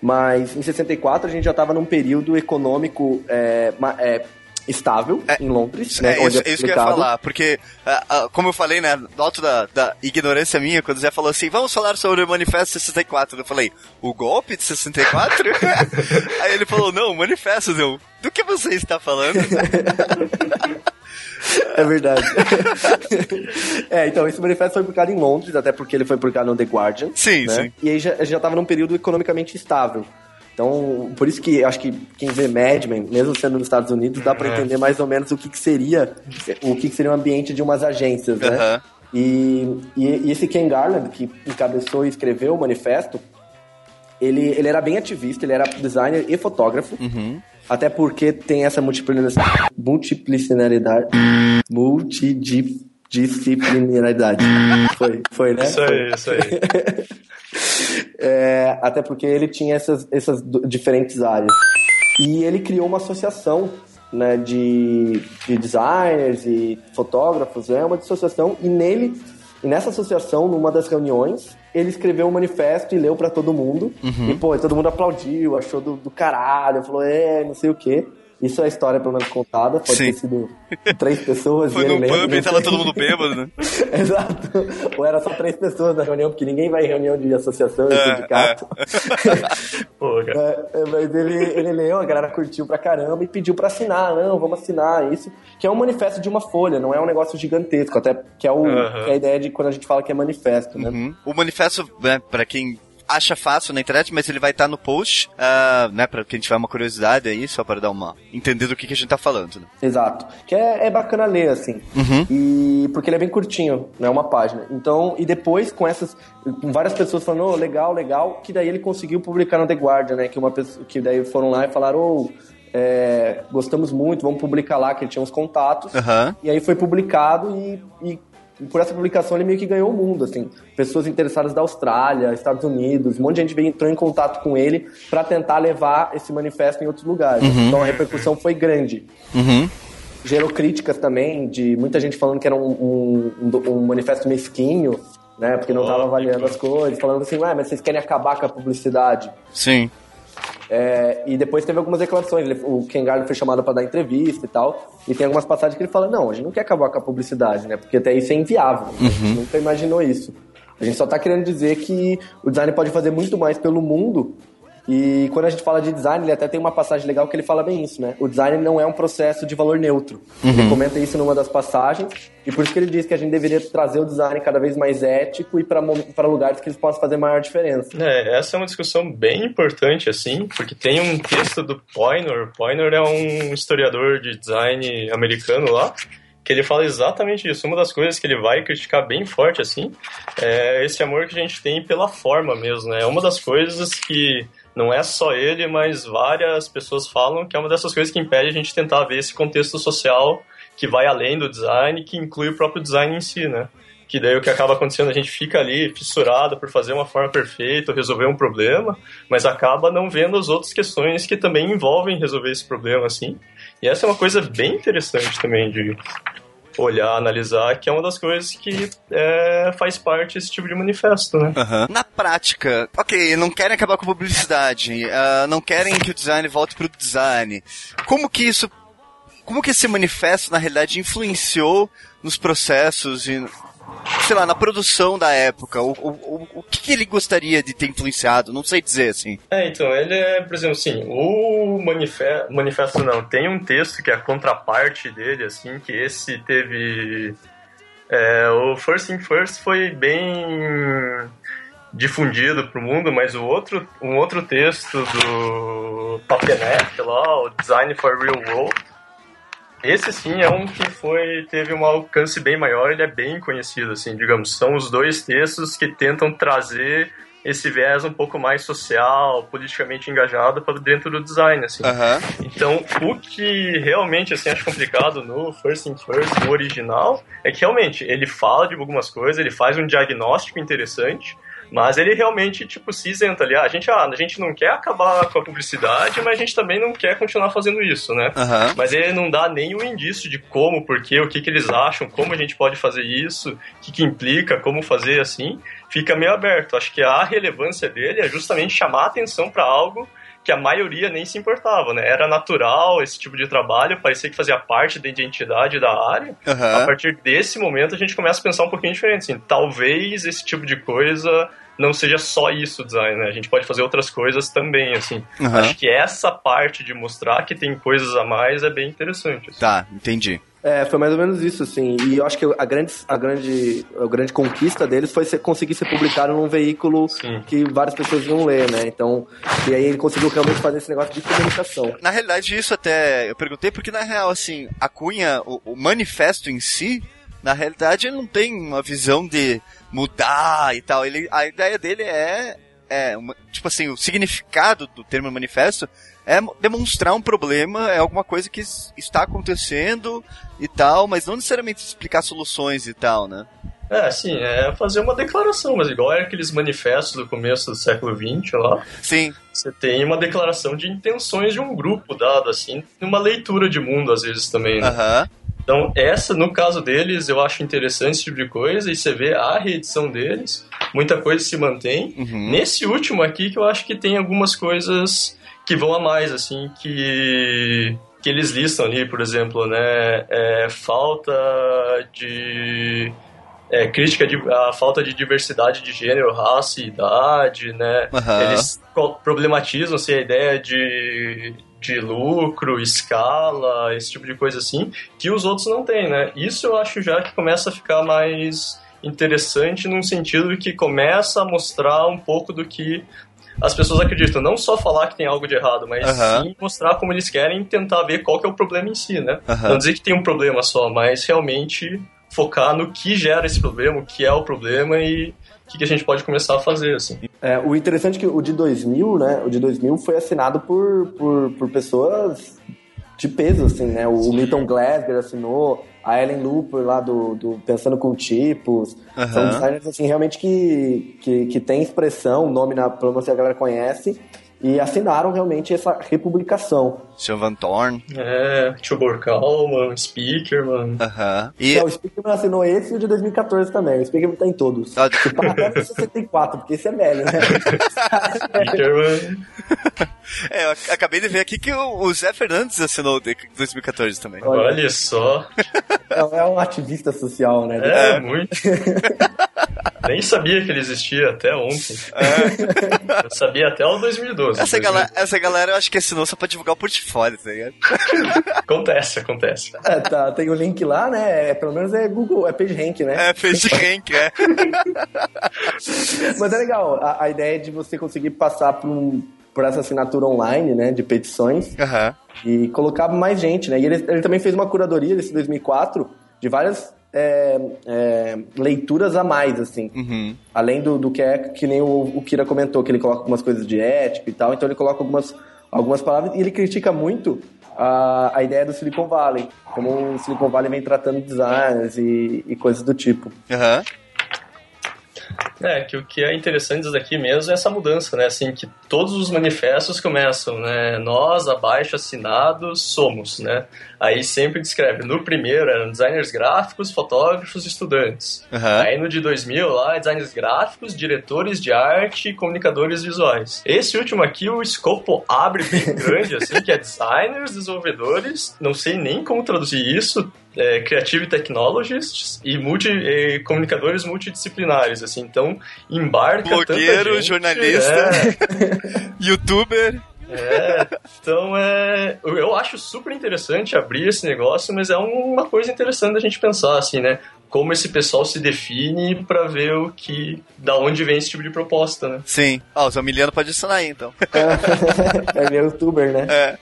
Mas em 64 a gente já estava num período econômico é, é, estável é, em Londres, né? É, isso, é isso que eu ia falar, porque, como eu falei, né, do alto da, da ignorância minha, quando o Zé falou assim, vamos falar sobre o Manifesto 64, eu falei, o golpe de 64? Aí ele falou, não, o Manifesto, eu, do que você está falando? É verdade. é, então, esse manifesto foi publicado em Londres, até porque ele foi publicado no The Guardian. Sim, né? sim. E aí já, já tava num período economicamente estável. Então, por isso que acho que quem vê Mad Men, mesmo sendo nos Estados Unidos, dá para é. entender mais ou menos o que, que seria o que, que seria o ambiente de umas agências, né? Uhum. E, e, e, esse Ken Garland, que encabeçou e escreveu o manifesto, ele, ele era bem ativista, ele era designer e fotógrafo. Uhum. Até porque tem essa multiplicidade. Multiplicidade. Multidisciplinaridade. Foi, foi, né? Isso aí, isso aí. é, até porque ele tinha essas, essas diferentes áreas. E ele criou uma associação né, de, de designers e fotógrafos, é uma associação, e nele, e nessa associação, numa das reuniões, ele escreveu um manifesto e leu para todo mundo, uhum. e pô, todo mundo aplaudiu, achou do, do caralho, falou, é, não sei o quê. Isso é a história, pelo menos, contada. Pode Sim. ter sido três pessoas. Foi no pub e tava todo mundo bêbado, né? Exato. Ou era só três pessoas na reunião, porque ninguém vai em reunião de associação e é, sindicato. É. Pô, cara. É, é, mas ele, ele leu, a galera curtiu pra caramba e pediu pra assinar. Não, vamos assinar isso. Que é um manifesto de uma folha, não é um negócio gigantesco. Até que é, o, uhum. que é a ideia de quando a gente fala que é manifesto, né? Uhum. O manifesto, né, pra quem acha fácil na internet, mas ele vai estar tá no post, uh, né, pra quem tiver uma curiosidade aí, só para dar uma... entender do que, que a gente tá falando, né? Exato. Que é, é bacana ler, assim. Uhum. E porque ele é bem curtinho, né, uma página. Então, e depois com essas, com várias pessoas falando, oh, legal, legal, que daí ele conseguiu publicar no The Guardian, né, que uma pessoa, que daí foram lá e falaram, oh, é, gostamos muito, vamos publicar lá, que ele tinha uns contatos. Uhum. E aí foi publicado e, e por essa publicação ele meio que ganhou o mundo, assim. Pessoas interessadas da Austrália, Estados Unidos, um monte de gente veio, entrou em contato com ele para tentar levar esse manifesto em outros lugares. Uhum. Então a repercussão foi grande. Uhum. Gerou críticas também de muita gente falando que era um, um, um manifesto mesquinho, né? Porque não estava avaliando as coisas, falando assim, ué, mas vocês querem acabar com a publicidade. Sim. É, e depois teve algumas declarações. Ele, o Ken Garland foi chamado para dar entrevista e tal. E tem algumas passagens que ele fala: não, a gente não quer acabar com a publicidade, né? Porque até isso é inviável. Uhum. A gente nunca imaginou isso. A gente só está querendo dizer que o design pode fazer muito mais pelo mundo e quando a gente fala de design, ele até tem uma passagem legal que ele fala bem isso, né? O design não é um processo de valor neutro. Uhum. Ele comenta isso numa das passagens, e por isso que ele diz que a gente deveria trazer o design cada vez mais ético e para lugares que eles possam fazer maior diferença. É, essa é uma discussão bem importante, assim, porque tem um texto do Poynor. Poynor é um historiador de design americano lá, que ele fala exatamente isso. Uma das coisas que ele vai criticar bem forte, assim, é esse amor que a gente tem pela forma mesmo, né? É uma das coisas que não é só ele, mas várias pessoas falam que é uma dessas coisas que impede a gente tentar ver esse contexto social que vai além do design, que inclui o próprio design em si, né? Que daí o que acaba acontecendo, a gente fica ali fissurado por fazer uma forma perfeita, resolver um problema, mas acaba não vendo as outras questões que também envolvem resolver esse problema, assim. E essa é uma coisa bem interessante também de, olhar, analisar, que é uma das coisas que é, faz parte desse tipo de manifesto, né? Uhum. Na prática, ok, não querem acabar com a publicidade, uh, não querem que o design volte pro design. Como que isso como que esse manifesto, na realidade, influenciou nos processos e sei lá, na produção da época? O, o, o que ele gostaria de ter influenciado? Não sei dizer, assim. É, então, ele é, por exemplo, assim, o manifesto, manifesto não, tem um texto que é a contraparte dele, assim, que esse teve... É, o First Thing First foi bem difundido para o mundo, mas o outro, um outro texto do Papenet lá, o Design for Real World, esse sim é um que foi teve um alcance bem maior, ele é bem conhecido, assim, digamos. São os dois textos que tentam trazer esse viés um pouco mais social, politicamente engajado para dentro do design, assim. Uhum. Então, o que realmente, assim, acho complicado no First in First, no original, é que realmente ele fala de algumas coisas, ele faz um diagnóstico interessante, mas ele realmente, tipo, se isenta ali. Ah, a gente, ah, a gente não quer acabar com a publicidade, mas a gente também não quer continuar fazendo isso, né? Uhum. Mas ele não dá nenhum indício de como, porquê, o que, que eles acham, como a gente pode fazer isso, o que, que implica, como fazer assim. Fica meio aberto. Acho que a relevância dele é justamente chamar a atenção para algo que a maioria nem se importava, né? Era natural esse tipo de trabalho, parecia que fazia parte da identidade da área. Uhum. A partir desse momento a gente começa a pensar um pouquinho diferente, assim, talvez esse tipo de coisa não seja só isso o design, né? A gente pode fazer outras coisas também, assim. Uhum. Acho que essa parte de mostrar que tem coisas a mais é bem interessante. Assim. Tá, entendi. É, foi mais ou menos isso, assim. E eu acho que a grande, a grande, a grande conquista deles foi ser, conseguir ser publicado num veículo Sim. que várias pessoas iam ler, né? Então, e aí ele conseguiu realmente fazer esse negócio de comunicação. Na realidade, isso até eu perguntei porque, na real, assim, a cunha, o, o manifesto em si, na realidade, ele não tem uma visão de mudar e tal. Ele, a ideia dele é, é uma, tipo assim, o significado do termo manifesto é demonstrar um problema, é alguma coisa que está acontecendo e tal, mas não necessariamente explicar soluções e tal, né? É, sim, é fazer uma declaração, mas igual é aqueles manifestos do começo do século XX lá. Sim. Você tem uma declaração de intenções de um grupo dado, assim, uma leitura de mundo às vezes também, né? Aham. Então, essa, no caso deles, eu acho interessante esse tipo de coisa, e você vê a reedição deles, muita coisa se mantém. Uhum. Nesse último aqui, que eu acho que tem algumas coisas que vão a mais, assim, que, que eles listam ali, por exemplo, né? É, falta de. É, crítica de, a falta de diversidade de gênero, raça e idade, né? Aham. Eles problematizam assim, a ideia de, de lucro, escala, esse tipo de coisa assim, que os outros não têm, né? Isso eu acho já que começa a ficar mais interessante num sentido que começa a mostrar um pouco do que as pessoas acreditam. Não só falar que tem algo de errado, mas Aham. sim mostrar como eles querem tentar ver qual que é o problema em si, né? Aham. Não dizer que tem um problema só, mas realmente focar no que gera esse problema, o que é o problema e o que, que a gente pode começar a fazer, assim. É, o interessante é que o de 2000, né? O de 2000 foi assinado por, por, por pessoas de peso, assim, né? O Milton Glasgow assinou, a Ellen Looper lá do, do Pensando com Tipos. Aham. São designers, assim, realmente que, que, que tem expressão, o nome na que a galera conhece, e assinaram realmente essa republicação. Seu Van Thorn. É, Tio Borkalman, Speaker, mano. Aham. E. É, o Speakerman assinou esse e o de 2014 também. O Speakerman tá em todos. Ah, Tipo, até o 64, porque esse é velho, né? Speaker, mano. É, eu ac- acabei de ver aqui que o, o Zé Fernandes assinou o de 2014 também. Olha só. É, é um ativista social, né? É, muito. Nem sabia que ele existia até ontem. Eu sabia até o 2012. Essa 2012. galera, essa galera eu acho que assinou só pra divulgar o portfólio, tá ligado? Acontece, acontece. É, tá, tem o link lá, né? É, pelo menos é Google, é PageRank, né? É, fez de rank, é. Mas é legal, a, a ideia de você conseguir passar por, um, por essa assinatura online, né? De petições Aham. e colocar mais gente, né? E ele, ele também fez uma curadoria desse 2004 de várias é, é, leituras a mais, assim. Uhum. Além do, do que é que nem o, o Kira comentou, que ele coloca algumas coisas de ética e tal, então ele coloca algumas, algumas palavras e ele critica muito a, a ideia do Silicon Valley, como o Silicon Valley vem tratando designers e, e coisas do tipo. Aham. É, que o que é interessante disso daqui mesmo é essa mudança, né? Assim, que todos os manifestos começam, né? Nós, abaixo assinados, somos, né? Aí sempre descreve. No primeiro eram designers gráficos, fotógrafos e estudantes. Aham. Aí no de 2000 lá, designers gráficos, diretores de arte e comunicadores visuais. Esse último aqui, o escopo abre bem grande, assim, que é designers, desenvolvedores, não sei nem como traduzir isso, é, creative technologists e multi, e comunicadores multidisciplinares, assim, então embarca Blogueiro, jornalista. Youtuber. É, então é, eu- acho super interessante abrir esse negócio, mas é uma coisa interessante da gente pensar, assim, né? Como esse pessoal se define pra ver o que, da onde vem esse tipo de proposta, né? Sim. Ó, o Zé Miliano pode adicionar aí, então. é, ele é youtuber, né? É.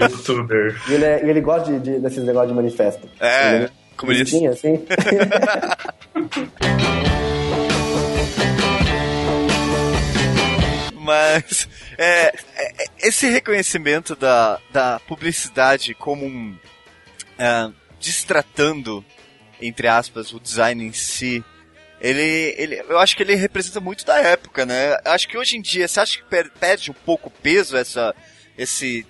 Youtuber. E ele, é- ele gosta de, de- desses negócios de manifesto. É, Ele como ele disse. assim. Mas é, é, é, esse reconhecimento da, da publicidade como um. é, destratando, entre aspas, o design em si. Ele, ele, eu acho que ele representa muito da época, né? Acho que hoje em dia, você acha que per- perde um pouco peso essa, esse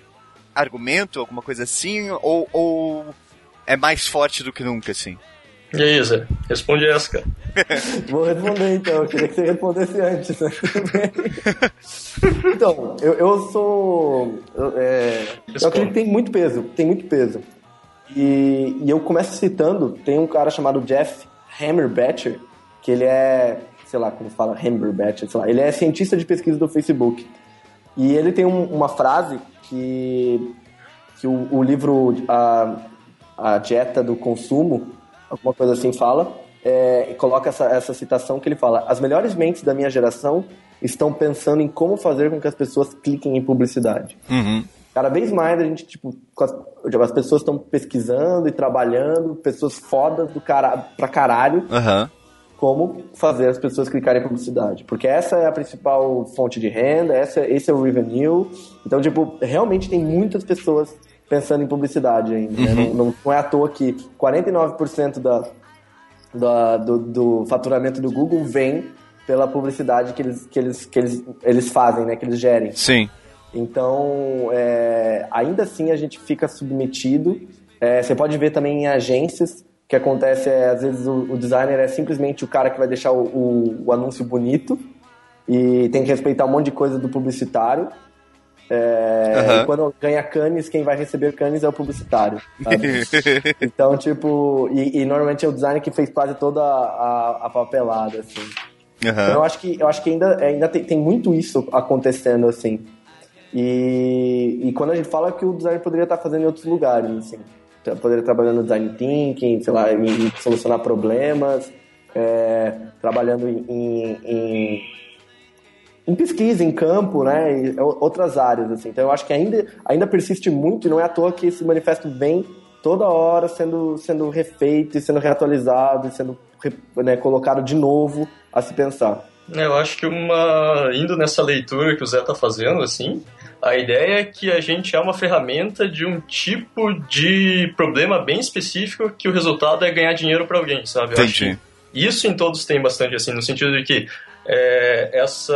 argumento, alguma coisa assim? Ou, ou é mais forte do que nunca, assim? E aí, Zé? Responde essa, cara. Vou responder então, eu queria que você respondesse antes. né? então, eu, eu sou. Eu, é, eu acredito que tem muito peso, tem muito peso. E, e eu começo citando, tem um cara chamado Jeff Hammerbatcher, que ele é, sei lá como fala, Hammerbatcher, sei lá, ele é cientista de pesquisa do Facebook. E ele tem um- uma frase que, que o, o livro a, a Dieta do Consumo, alguma coisa assim fala, é, e coloca essa, essa citação que ele fala: As melhores mentes da minha geração estão pensando em como fazer com que as pessoas cliquem em publicidade. Uhum. Cada vez mais a gente, tipo, as, as pessoas estão pesquisando e trabalhando, pessoas fodas do cara, pra caralho, Aham. como fazer as pessoas clicarem em publicidade. Porque essa é a principal fonte de renda, essa, esse é o revenue. Então, tipo, realmente tem muitas pessoas pensando em publicidade ainda. né? Não, não, não é à toa que 49% da, do, do, do faturamento do Google vem pela publicidade que eles, que eles, que eles, eles fazem, né? Que eles gerem. Sim. Então, é, ainda assim a gente fica submetido. É, você pode ver também em agências que acontece é, às vezes o, o, designer é simplesmente o cara que vai deixar o, o, o, anúncio bonito e tem que respeitar um monte de coisa do publicitário. É, uhum. Quando ganha canes, quem vai receber canes é o publicitário. então, tipo, e, e, normalmente é o designer que fez quase toda a, a papelada, assim. Uhum. Então, eu acho que, eu acho que ainda, ainda tem, tem muito isso acontecendo, assim. E, e quando a gente fala que o designer poderia estar fazendo em outros lugares, assim. Poderia trabalhar no design thinking, sei lá, em, em solucionar problemas, é, trabalhando em, em, em, pesquisa, em campo, né, e outras áreas, assim. Então eu acho que ainda, ainda persiste muito e não é à toa que esse manifesto vem toda hora sendo, sendo refeito e sendo reatualizado e sendo né, colocado de novo a se pensar. É, eu acho que uma indo nessa leitura que o Zé está fazendo, assim, a ideia é que a gente é uma ferramenta de um tipo de problema bem específico que o resultado é ganhar dinheiro para alguém, sabe? Entendi. isso em todos tem bastante, assim, no sentido de que é, essa.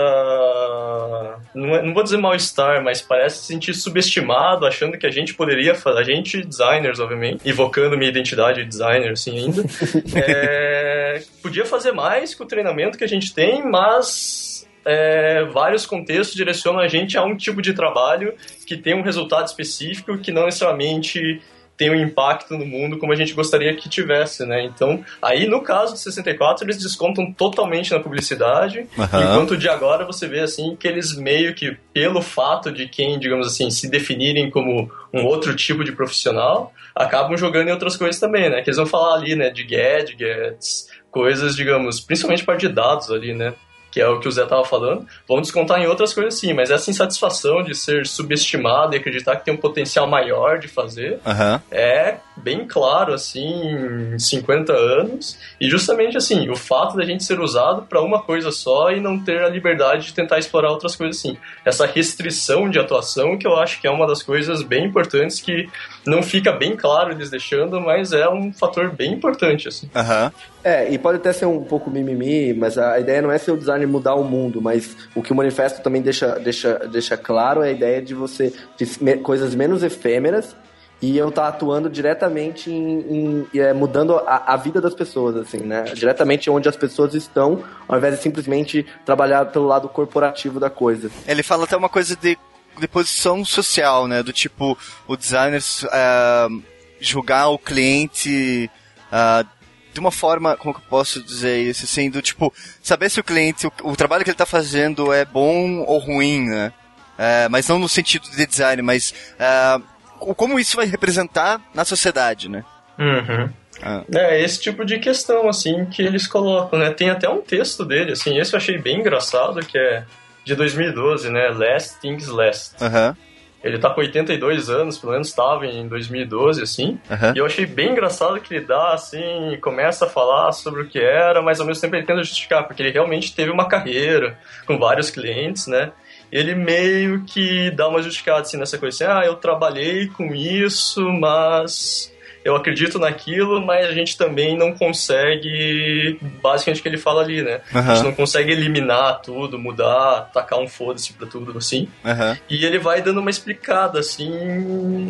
Não, é, não, vou dizer mal-estar, mas parece se sentir subestimado, achando que a gente poderia fazer. A gente, designers, obviamente, evocando minha identidade de designer, assim, ainda. é, podia fazer mais com o treinamento que a gente tem, mas é, vários contextos direcionam a gente a um tipo de trabalho que tem um resultado específico que não necessariamente tem um impacto no mundo como a gente gostaria que tivesse, né? Então, aí no caso do 64, eles descontam totalmente na publicidade, uhum. enquanto de agora você vê assim que eles meio que pelo fato de quem, digamos assim, se definirem como um outro tipo de profissional, acabam jogando em outras coisas também, né? Que eles vão falar ali, né, de gadgets, coisas, digamos, principalmente parte de dados ali, né? Que é o que o Zé estava falando, vão descontar em outras coisas sim, mas essa insatisfação de ser subestimado e acreditar que tem um potencial maior de fazer uhum. é bem claro, assim, em 50 anos, e justamente assim, o fato da gente ser usado para uma coisa só e não ter a liberdade de tentar explorar outras coisas assim. Essa restrição de atuação que eu acho que é uma das coisas bem importantes que não fica bem claro eles deixando, mas é um fator bem importante, assim. Uhum. É, e pode até ser um pouco mimimi, mas a ideia não é ser o design mudar o mundo, mas o que o manifesto também deixa, deixa, deixa claro é a ideia de você de coisas menos efêmeras e eu tá atuando diretamente em, em é, mudando a, a, vida das pessoas, assim, né? Diretamente onde as pessoas estão, ao invés de simplesmente trabalhar pelo lado corporativo da coisa. Ele fala até uma coisa de, de posição social, né? Do tipo, o designer uh, julgar o cliente uh, de uma forma, como que eu posso dizer isso, sendo tipo, saber se o cliente, o, o trabalho que ele está fazendo é bom ou ruim, né? É, mas não no sentido de design, mas é, como isso vai representar na sociedade, né? Uhum. Ah. É, esse tipo de questão, assim, que eles colocam, né? Tem até um texto dele, assim, esse eu achei bem engraçado, que é de 2012, né? Last Things Last. Uhum. Ele tá com 82 anos, pelo menos estava em 2012, assim. Uhum. E eu achei bem engraçado que ele dá, assim, começa a falar sobre o que era, mas ao mesmo tempo ele tenta justificar, porque ele realmente teve uma carreira com vários clientes, né? Ele meio que dá uma justificada, assim, nessa coisa assim, ah, eu trabalhei com isso, mas eu acredito naquilo, mas a gente também não consegue, basicamente o que ele fala ali, né? Uhum. A gente não consegue eliminar tudo, mudar, tacar um foda-se pra tudo, assim. Uhum. E ele vai dando uma explicada, assim,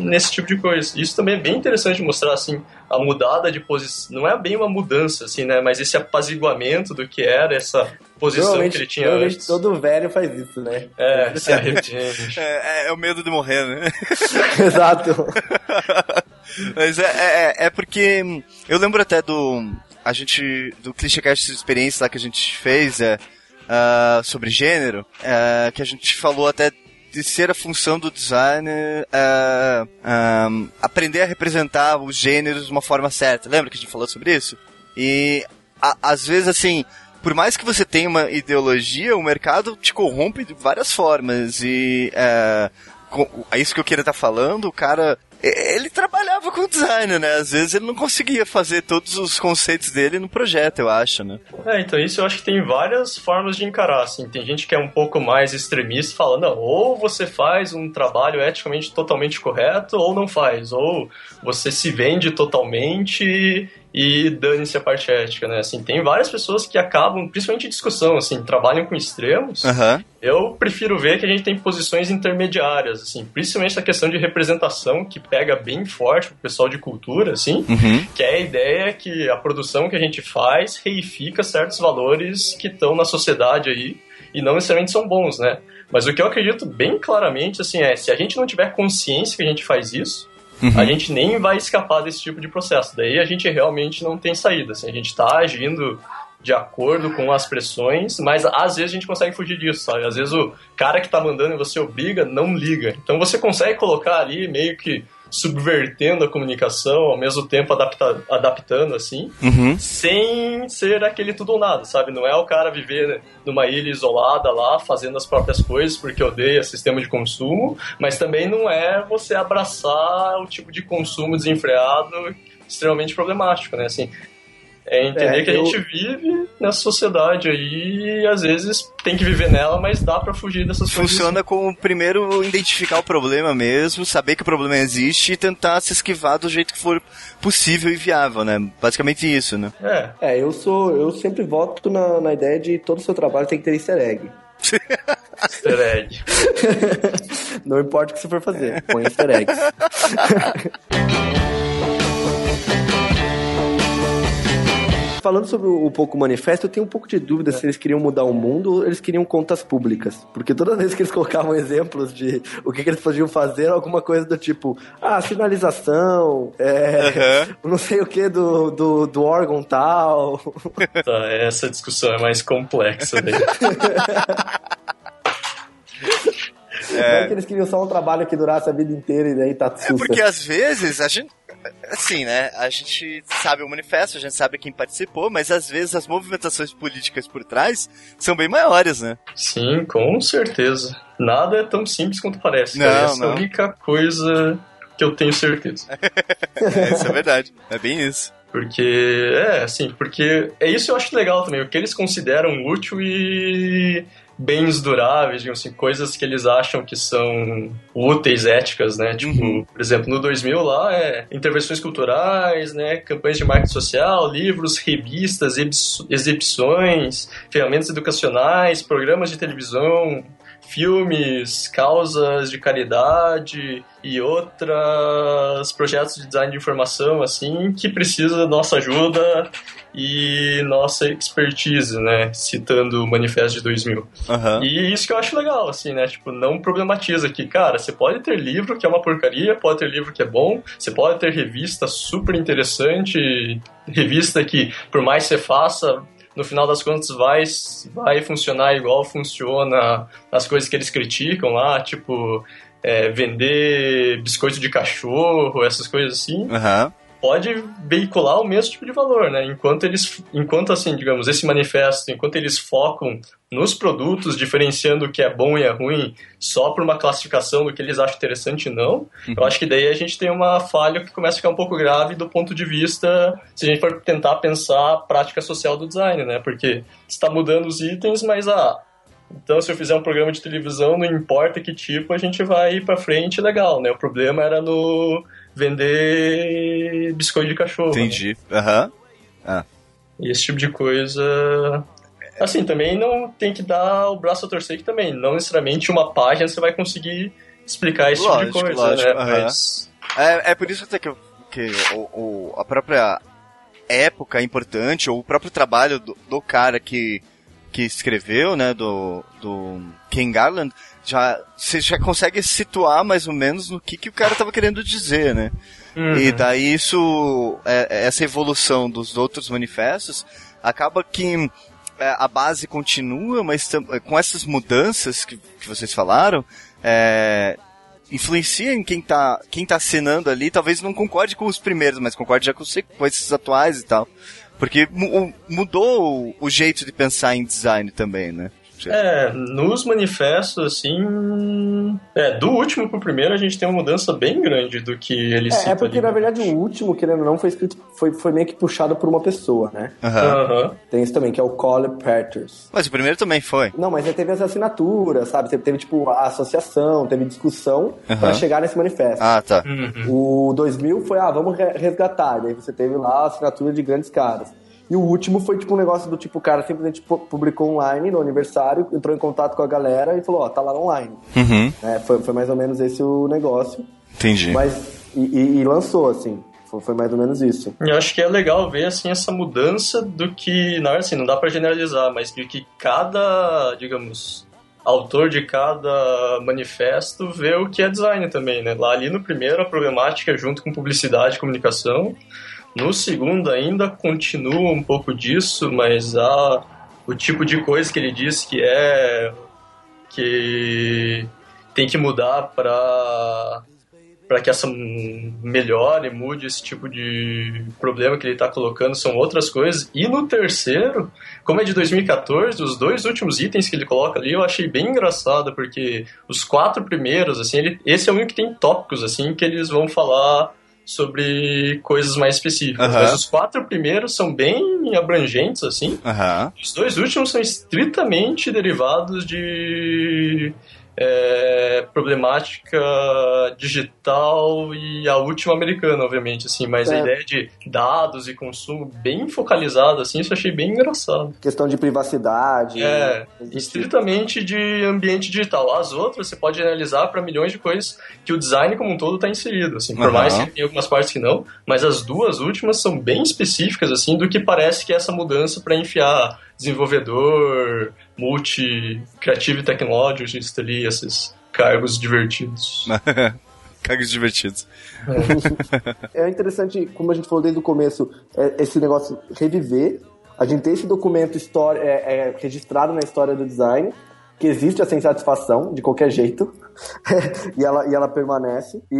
nesse tipo de coisa. Isso também é bem interessante mostrar, assim, a mudada de posição. Não é bem uma mudança, assim, né? Mas esse apaziguamento do que era essa posição que ele tinha antes. todo velho faz isso, né? É, se arrepende. É, é, é, o medo de morrer, né? Exato. Mas é, é, é, porque eu lembro até do a gente do ClichêCast experiência lá que a gente fez é, uh, sobre gênero, uh, que a gente falou até de ser a função do designer uh, um, aprender a representar os gêneros de uma forma certa. Lembra que a gente falou sobre isso? E a, às vezes assim, por mais que você tenha uma ideologia, o mercado te corrompe de várias formas e é, é isso que eu queria estar falando, o cara ele trabalhava com design, né? Às vezes ele não conseguia fazer todos os conceitos dele no projeto, eu acho, né? É, então isso eu acho que tem várias formas de encarar, assim. Tem gente que é um pouco mais extremista, falando, não, ou você faz um trabalho eticamente totalmente correto, ou não faz. Ou você se vende totalmente e dane-se a parte ética, né? Assim, tem várias pessoas que acabam, principalmente em discussão, assim, trabalham com extremos. Uhum. Eu prefiro ver que a gente tem posições intermediárias, assim, principalmente a questão de representação que pega bem forte pro pessoal de cultura, assim, uhum. que é a ideia que a produção que a gente faz reifica certos valores que estão na sociedade aí e não necessariamente são bons, né? Mas o que eu acredito bem claramente, assim, é se a gente não tiver consciência que a gente faz isso, Uhum. a gente nem vai escapar desse tipo de processo. Daí a gente realmente não tem saída. Assim, a gente está agindo de acordo com as pressões, mas às vezes a gente consegue fugir disso, sabe? Às vezes o cara que está mandando e você obriga, não liga. Então você consegue colocar ali meio que subvertendo a comunicação, ao mesmo tempo adapta, adaptando, assim, uhum. sem ser aquele tudo ou nada, sabe? Não é o cara viver numa ilha isolada lá, fazendo as próprias coisas porque odeia sistema de consumo, mas também não é você abraçar o tipo de consumo desenfreado extremamente problemático, né? Assim, é entender é, que a eu... gente vive nessa sociedade aí e às vezes tem que viver nela, mas dá para fugir dessas Funciona coisas. Funciona com primeiro identificar o problema mesmo, saber que o problema existe e tentar se esquivar do jeito que for possível e viável, né? Basicamente isso, né? É. É, eu sou. Eu sempre voto na, na ideia de todo o seu trabalho tem que ter easter egg. easter egg. Não importa o que você for fazer, põe easter eggs. Falando sobre o pouco manifesto, eu tenho um pouco de dúvida é. se eles queriam mudar o mundo ou eles queriam contas públicas. Porque toda vez que eles colocavam exemplos de o que, que eles podiam fazer, alguma coisa do tipo, ah, sinalização, é, uhum. não sei o que do, do, do órgão tal. Tá, essa discussão é mais complexa. Daí. É. é que eles queriam só um trabalho que durasse a vida inteira e daí tá É porque às vezes a gente. Assim, né? A gente sabe o manifesto, a gente sabe quem participou, mas às vezes as movimentações políticas por trás são bem maiores, né? Sim, com certeza. Nada é tão simples quanto parece. Não, Essa não. é a única coisa que eu tenho certeza. é, isso é verdade. É bem isso. Porque, é, assim, porque é isso que eu acho legal também, o que eles consideram útil e bens duráveis, digamos assim, coisas que eles acham que são úteis, éticas, né? Tipo, Uhum. por exemplo, no 2000 lá é intervenções culturais, né? Campanhas de marketing social, livros, revistas, exibi- exibições, ferramentas educacionais, programas de televisão, filmes, causas de caridade e outros projetos de design de informação, assim, que precisa da nossa ajuda e nossa expertise, né? Citando o manifesto de 2000. Aham. E isso que eu acho legal, assim, né? Tipo, não problematiza que, cara, você pode ter livro que é uma porcaria, pode ter livro que é bom, você pode ter revista super interessante, revista que, por mais que você faça, no final das contas vai, vai funcionar igual funciona as coisas que eles criticam lá, tipo, é, vender biscoito de cachorro, essas coisas assim Aham. Pode veicular o mesmo tipo de valor, né? Enquanto eles, enquanto assim, digamos, esse manifesto, enquanto eles focam nos produtos, diferenciando o que é bom e é ruim, só por uma classificação do que eles acham interessante não, eu acho que daí a gente tem uma falha que começa a ficar um pouco grave do ponto de vista, se a gente for tentar pensar a prática social do design, né? Porque está mudando os itens, mas ah, então, se eu fizer um programa de televisão, não importa que tipo, a gente vai ir pra frente legal, né? O problema era no vender biscoito de cachorro. né? Entendi. Aham. E esse tipo de coisa. Assim, também não tem que dar o braço a torcer que também, não necessariamente uma página você vai conseguir explicar esse Lógico, tipo de coisa, lógico, né? aham. Mas. É, é por isso até que, que o, o- a própria época é importante, ou o próprio trabalho do, do cara que, que escreveu, né, do, do Ken Garland, já, você já consegue situar mais ou menos no que, que o cara tava querendo dizer, né? Uhum. E daí isso, é- essa evolução dos outros manifestos, acaba que é, a base continua, mas com essas mudanças que, que vocês falaram, é, influencia em quem tá, quem tá assinando ali, talvez não concorde com os primeiros, mas concorde já com, com esses atuais e tal. Porque mudou o, o jeito de pensar em design também, né? É, nos manifestos, assim. É, do último pro primeiro a gente tem uma mudança bem grande do que ele é, É porque, ali. na verdade, o último, querendo ou não, foi escrito, foi, foi meio que puxado por uma pessoa, né? Aham. Uhum. Tem isso também, que é o Cole Peters. Mas o primeiro também foi. Não, mas teve as assinaturas, sabe? Teve, teve tipo, a associação, teve discussão uhum. para chegar nesse manifesto. Ah, tá. Uhum. O 2000 foi, ah, vamos resgatar. Daí você teve lá a assinatura de grandes caras. E o último foi tipo um negócio do tipo, o cara simplesmente publicou online no aniversário, entrou em contato com a galera e falou, ó, tá lá online. Uhum. É, foi, foi mais ou menos esse o negócio. Entendi. Mas, e, e, e lançou, assim. Foi, foi, mais ou menos isso. Eu acho que é legal ver, assim, essa mudança do que, na verdade, assim, não dá para generalizar, mas de que cada, digamos, autor de cada manifesto vê o que é design também, né? Lá ali no primeiro, a problemática junto com publicidade e comunicação, no segundo ainda continua um pouco disso, mas há o tipo de coisa que ele diz que é que tem que mudar para para que essa melhore, mude esse tipo de problema que ele está colocando, são outras coisas. E no terceiro, como é de 2014, os dois últimos itens que ele coloca ali eu achei bem engraçado, porque os quatro primeiros, assim, ele, esse é o único que tem tópicos, assim, que eles vão falar sobre coisas mais específicas. Mas os quatro primeiros são bem abrangentes, assim. Os dois últimos são estritamente derivados de é, problemática digital e a última americana, obviamente, assim, mas é. a ideia de dados e consumo bem focalizado, assim, isso eu achei bem engraçado. Questão de privacidade. É, estritamente de ambiente digital. As outras você pode analisar para milhões de coisas que o design como um todo está inserido, assim, por uhum. mais que tenha algumas partes que não, mas as duas últimas são bem específicas, assim, do que parece que é essa mudança para enfiar desenvolvedor, multi, creative technologist ali, esses cargos divertidos. cargos divertidos. É. é interessante, como a gente falou desde o começo, é, esse negócio reviver. A gente tem esse documento história, é, é, registrado na história do design, que existe essa insatisfação de qualquer jeito e, ela, e ela permanece. E,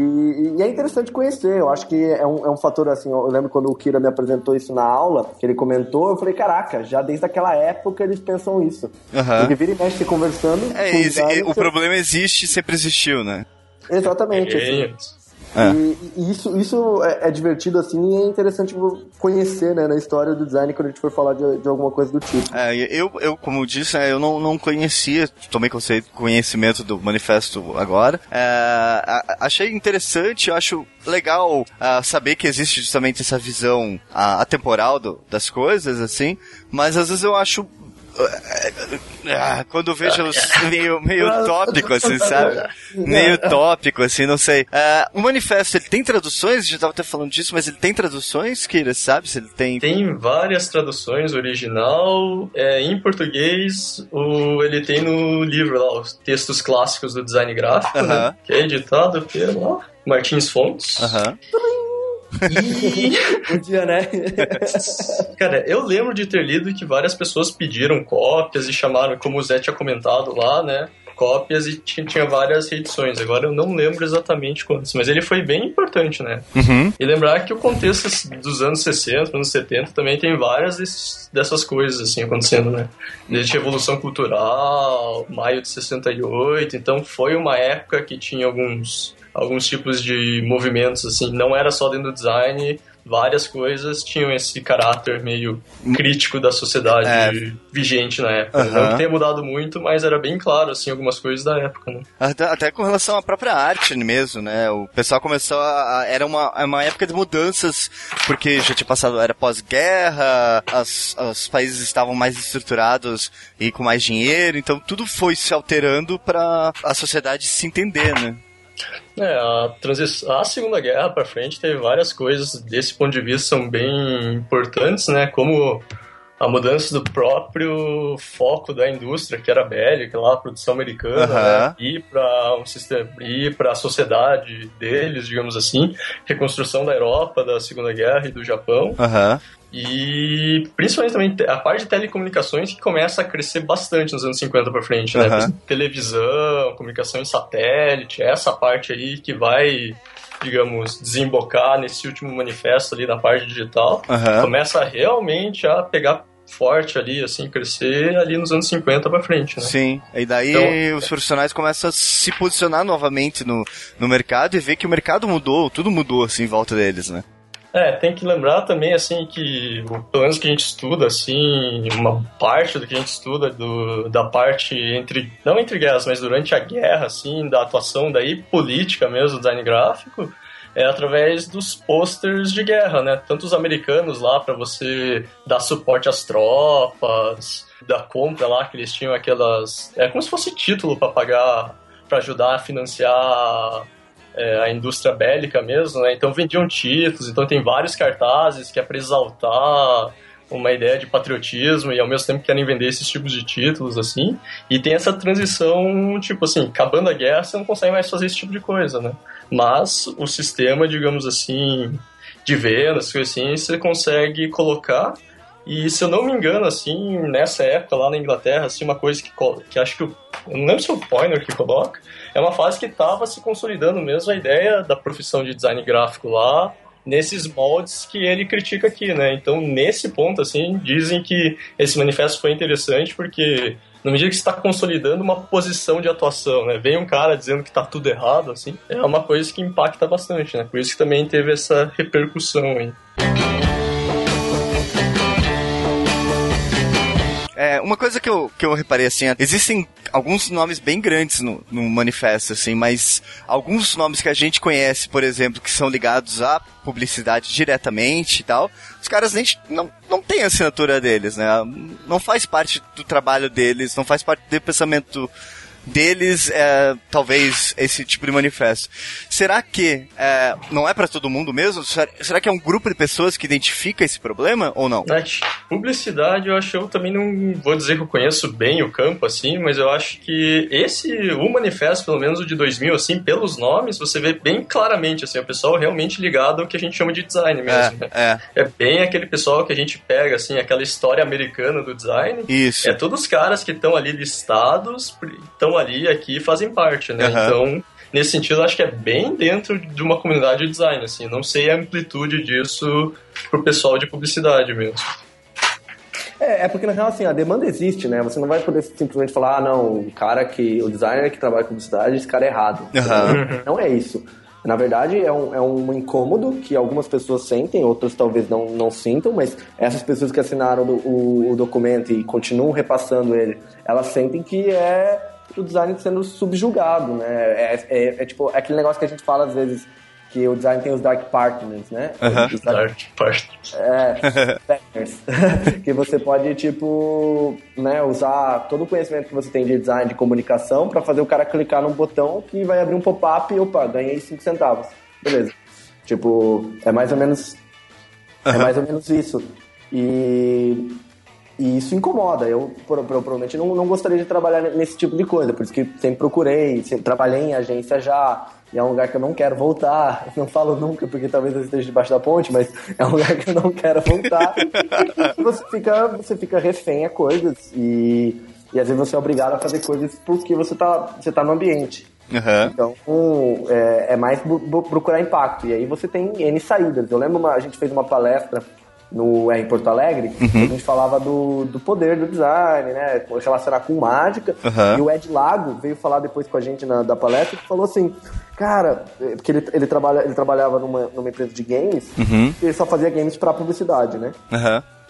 e, é interessante conhecer, eu acho que é um, é um fator assim. Eu lembro quando o Kira me apresentou isso na aula, que ele comentou, eu falei: caraca, já desde aquela época eles pensam isso. Uhum. Ele vira e mexe conversando. É, o problema existe sempre existiu, né? Exatamente. Assim. É. E, e, isso, isso é, é, divertido assim e é interessante conhecer né, na história do design quando a gente for falar de, de alguma coisa do tipo. É, eu, eu, como disse, né, eu não, não conhecia, tomei conhecimento do manifesto agora. É, achei interessante, eu acho legal uh, saber que existe justamente essa visão atemporal do, das coisas, assim, mas às vezes eu acho ah, quando vejo meio, meio tópico, assim, sabe? Meio tópico, assim, não sei. Uh, o manifesto, ele tem traduções? A gente tava até falando disso, mas ele tem traduções, Kira, sabe? Se ele tem... Tem várias traduções, original, é, em português, o, ele tem no livro lá, os textos clássicos do design gráfico, uh -huh. né? Que é editado pelo Martins Fontes. Uh -huh. E... um dia, né? Cara, eu lembro de ter lido que várias pessoas pediram cópias e chamaram, como o Zé tinha comentado lá, né? Cópias e tinha várias reedições. Agora eu não lembro exatamente quantas, mas ele foi bem importante, né? Uhum. E lembrar que o contexto dos anos 60, anos 70 também tem várias desses, dessas coisas assim acontecendo, né? Desde a Evolução Cultural, maio de 68, então foi uma época que tinha alguns alguns tipos de movimentos, assim, não era só dentro do design, várias coisas tinham esse caráter meio crítico da sociedade é. vigente na época. Uhum. Não tenha mudado muito, mas era bem claro, assim, algumas coisas da época, né? Até, até com relação à própria arte mesmo, né? O pessoal começou a... Era uma, uma época de mudanças, porque já tinha passado, era pós-guerra, os países estavam mais estruturados e com mais dinheiro, então tudo foi se alterando para a sociedade se entender, né? É, a, transição, a Segunda Guerra para frente teve várias coisas desse ponto de vista são bem importantes, né? Como a mudança do próprio foco da indústria, que era bélica, lá, a produção americana, uhum. né? ir para um sistema, ir para a sociedade deles, digamos assim, reconstrução da Europa da Segunda Guerra e do Japão. Uhum. E principalmente também a parte de telecomunicações que começa a crescer bastante nos anos 50 para frente, né? Uhum. Televisão, comunicação em satélite, essa parte aí que vai, digamos, desembocar nesse último manifesto ali na parte digital, uhum. começa realmente a pegar forte ali, assim, crescer ali nos anos 50 para frente, né? Sim, e daí então, os profissionais começam a se posicionar novamente no, no mercado e ver que o mercado mudou, tudo mudou, assim, em volta deles, né? É, tem que lembrar também, assim, que pelo menos que a gente estuda, assim, uma parte do que a gente estuda, do, da parte entre, não entre guerras, mas durante a guerra, assim, da atuação daí política mesmo, do design gráfico, é através dos posters de guerra, né? Tanto os americanos lá para você dar suporte às tropas, da compra lá que eles tinham aquelas, é como se fosse título para pagar, para ajudar a financiar é, a indústria bélica mesmo, né? Então vendiam títulos, então tem vários cartazes que é para exaltar uma ideia de patriotismo e ao mesmo tempo querem vender esses tipos de títulos, assim. E tem essa transição, tipo assim, acabando a guerra, você não consegue mais fazer esse tipo de coisa, né? Mas o sistema, digamos assim, de vendas, assim, você consegue colocar. E se eu não me engano, assim, nessa época lá na Inglaterra, assim, uma coisa que, que acho que eu, eu não lembro se é o Poiner que coloca, é uma fase que estava se consolidando mesmo a ideia da profissão de design gráfico lá, nesses moldes que ele critica aqui, né? Então, nesse ponto, assim, dizem que esse manifesto foi interessante porque na medida que está consolidando uma posição de atuação, né? Vem um cara dizendo que está tudo errado, assim, é uma coisa que impacta bastante, né? Por isso que também teve essa repercussão aí. É, uma coisa que eu, que eu reparei, assim, existem alguns nomes bem grandes no, no manifesto, assim, mas alguns nomes que a gente conhece, por exemplo, que são ligados à publicidade diretamente e tal, os caras nem não, não tem a assinatura deles, né? Não faz parte do trabalho deles, não faz parte do pensamento deles é talvez esse tipo de manifesto. Será que é, não é para todo mundo mesmo? Será que é um grupo de pessoas que identifica esse problema ou não? Publicidade, eu acho, eu também não vou dizer que eu conheço bem o campo assim, mas eu acho que esse, o manifesto, pelo menos o de 2000, assim, pelos nomes, você vê bem claramente, assim, o pessoal realmente ligado ao que a gente chama de design mesmo. É, é. é bem aquele pessoal que a gente pega, assim, aquela história americana do design. Isso. É todos os caras que estão ali listados, estão ali aqui fazem parte, né? Uhum. Então, nesse sentido, acho que é bem dentro de uma comunidade de design, assim. Não sei a amplitude disso pro pessoal de publicidade mesmo. É, é porque na real, assim, a demanda existe, né? Você não vai poder simplesmente falar, ah, não, o cara que, o designer que trabalha com publicidade, esse cara é errado. Uhum. Não é isso. Na verdade, é um, é um incômodo que algumas pessoas sentem, outras talvez não, não sintam, mas essas pessoas que assinaram o, o, o documento e continuam repassando ele, elas sentem que é o design sendo subjugado, né? É, é, é, tipo é aquele negócio que a gente fala às vezes que o design tem os dark partners, né? Uh -huh. Dark partners. É, partners. que você pode, tipo, né, usar todo o conhecimento que você tem de design, de comunicação, para fazer o cara clicar num botão que vai abrir um pop-up e, opa, ganhei 5 centavos. Beleza. Tipo, é mais ou menos... Uh -huh. É mais ou menos isso. E e isso incomoda. Eu, provavelmente, não, não gostaria de trabalhar nesse tipo de coisa. Por isso que sempre procurei, sempre trabalhei em agência já. E é um lugar que eu não quero voltar. Não falo nunca, porque talvez eu esteja debaixo da ponte, mas é um lugar que eu não quero voltar. você fica, você fica refém a coisas. E, e às vezes você é obrigado a fazer coisas porque você tá, você tá no ambiente. Uhum. Então, um, é, é, mais procurar impacto. E aí você tem N saídas. Eu lembro, uma, a gente fez uma palestra no é, em Porto Alegre, uhum. a gente falava do, do poder do design, né? Relacionar com mágica. Uhum. E o Ed Lago veio falar depois com a gente na, da palestra e falou assim, cara, é, porque ele, ele, trabalha, ele trabalhava numa, numa empresa de games, uhum. e ele só fazia games pra publicidade, né?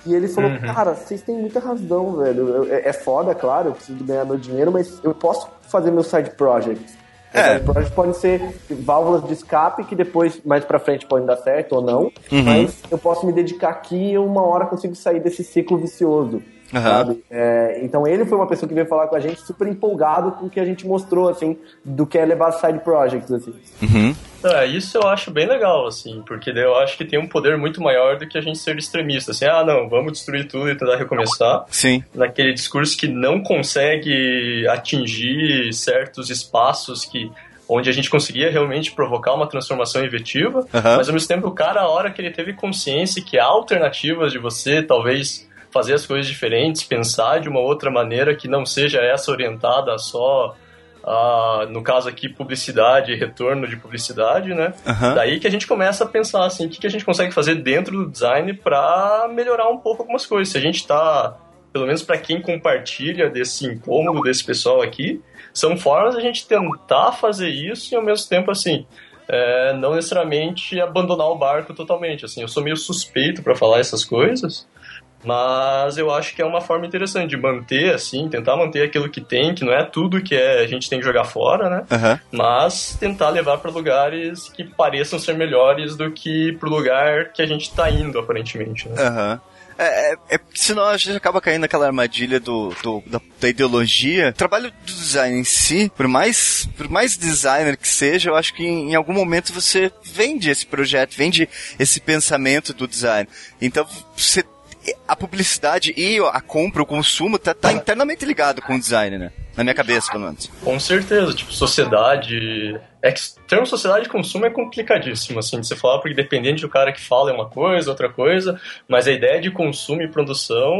E ele falou, uhum. cara, vocês têm muita razão, velho. É, é foda, claro, eu preciso ganhar meu dinheiro, mas eu posso fazer meu side project. É. Project podem ser válvulas de escape que depois, mais pra frente, podem dar certo ou não. Uhum. Mas eu posso me dedicar aqui e uma hora consigo sair desse ciclo vicioso. Uhum. Sabe? É, então ele foi uma pessoa que veio falar com a gente super empolgado com o que a gente mostrou, assim, do que é levar side projects, assim. Uhum. É, isso eu acho bem legal, assim, porque eu acho que tem um poder muito maior do que a gente ser extremista, assim, ah, não, vamos destruir tudo e tentar recomeçar. Sim. Naquele discurso que não consegue atingir certos espaços que onde a gente conseguia realmente provocar uma transformação efetiva, uhum. mas ao mesmo tempo o cara, a hora que ele teve consciência que há alternativas de você, talvez fazer as coisas diferentes, pensar de uma outra maneira que não seja essa orientada só Uh, no caso aqui, publicidade, retorno de publicidade, né? Uhum. Daí que a gente começa a pensar assim, o que, que a gente consegue fazer dentro do design para melhorar um pouco algumas coisas. Se a gente está, pelo menos para quem compartilha desse incômodo desse pessoal aqui, são formas de a gente tentar fazer isso e ao mesmo tempo assim, é, não necessariamente abandonar o barco totalmente. Assim, eu sou meio suspeito para falar essas coisas, mas eu acho que é uma forma interessante de manter, assim, tentar manter aquilo que tem, que não é tudo que é, a gente tem que jogar fora, né? Uhum. Mas tentar levar para lugares que pareçam ser melhores do que pro lugar que a gente tá indo, aparentemente, né? Uhum. É, é, é, senão a gente acaba caindo naquela armadilha do, do da, da, ideologia. O trabalho do design em si, por mais, por mais designer que seja, eu acho que em, em algum momento você vende esse projeto, vende esse pensamento do design. Então você a publicidade e a compra, o consumo, tá, tá internamente ligado com o design, né? Na minha cabeça, pelo menos. Com certeza, tipo, sociedade. É que termo sociedade de consumo é complicadíssimo, assim, de você falar, porque dependente do cara que fala é uma coisa, outra coisa, mas a ideia de consumo e produção,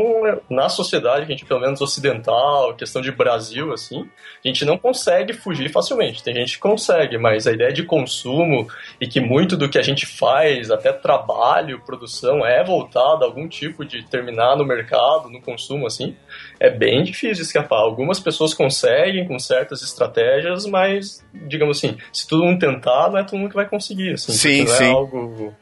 na sociedade, que a gente, pelo menos ocidental, questão de Brasil, assim, a gente não consegue fugir facilmente. Tem gente que consegue, mas a ideia de consumo e que muito do que a gente faz, até trabalho, produção, é voltado a algum tipo de terminar no mercado, no consumo, assim, é bem difícil escapar. Algumas pessoas conseguem com certas estratégias, mas, digamos assim, se todo mundo tentar, não é todo mundo que vai conseguir. Assim, sim, não é sim. é algo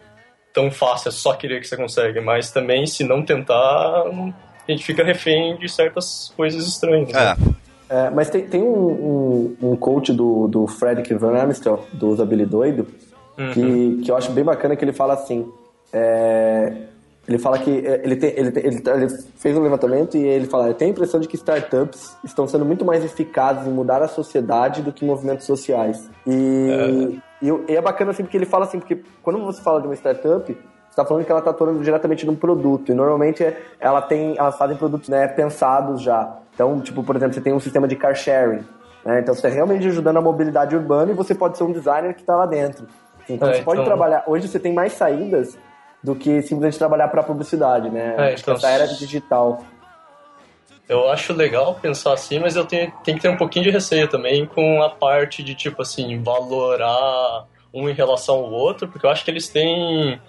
tão fácil, é só querer que você consegue. Mas também, se não tentar, a gente fica refém de certas coisas estranhas. Né? É. Né? É, mas tem, tem um, um, um, coach do, do Frederick Van Amstel, do Usabilidoido, uhum. que, que eu acho bem bacana que ele fala assim, é, ele fala que é, ele, tem, ele, ele, ele, fez um levantamento e ele fala: tem a impressão de que startups estão sendo muito mais eficazes em mudar a sociedade do que movimentos sociais. E, é. e, e é bacana assim porque ele fala assim: porque quando você fala de uma startup, você está falando que ela está atuando diretamente num produto. E normalmente é, ela tem, elas fazem produtos né, pensados já. Então, tipo, por exemplo, você tem um sistema de car sharing. Né? Então, você está realmente ajudando a mobilidade urbana e você pode ser um designer que está lá dentro. Então, é, você pode então... trabalhar. Hoje você tem mais saídas do que simplesmente trabalhar para publicidade, né? É, então, essa era digital. Eu acho legal pensar assim, mas eu tenho, tenho que ter um pouquinho de receio também com a parte de, tipo assim, valorar um em relação ao outro, porque eu acho que eles têm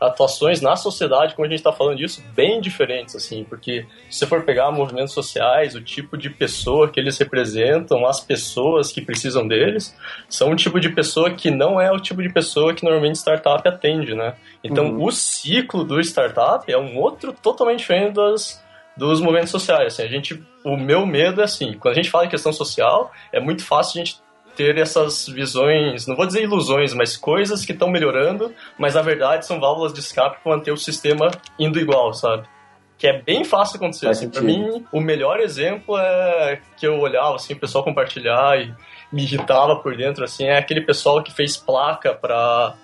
atuações na sociedade, como a gente está falando disso, bem diferentes, assim, porque se você for pegar movimentos sociais, o tipo de pessoa que eles representam, as pessoas que precisam deles, são um tipo de pessoa que não é o tipo de pessoa que normalmente startup atende, né? Então, uhum. o ciclo do startup é um outro totalmente diferente das, dos movimentos sociais. Assim, a gente, o meu medo é assim, quando a gente fala em questão social, é muito fácil a gente ter essas visões, não vou dizer ilusões, mas coisas que estão melhorando, mas na verdade são válvulas de escape para manter o sistema indo igual, sabe? Que é bem fácil acontecer. Assim, para mim, o melhor exemplo é que eu olhava assim, o pessoal compartilhar e me irritava por dentro, assim, é aquele pessoal que fez placa para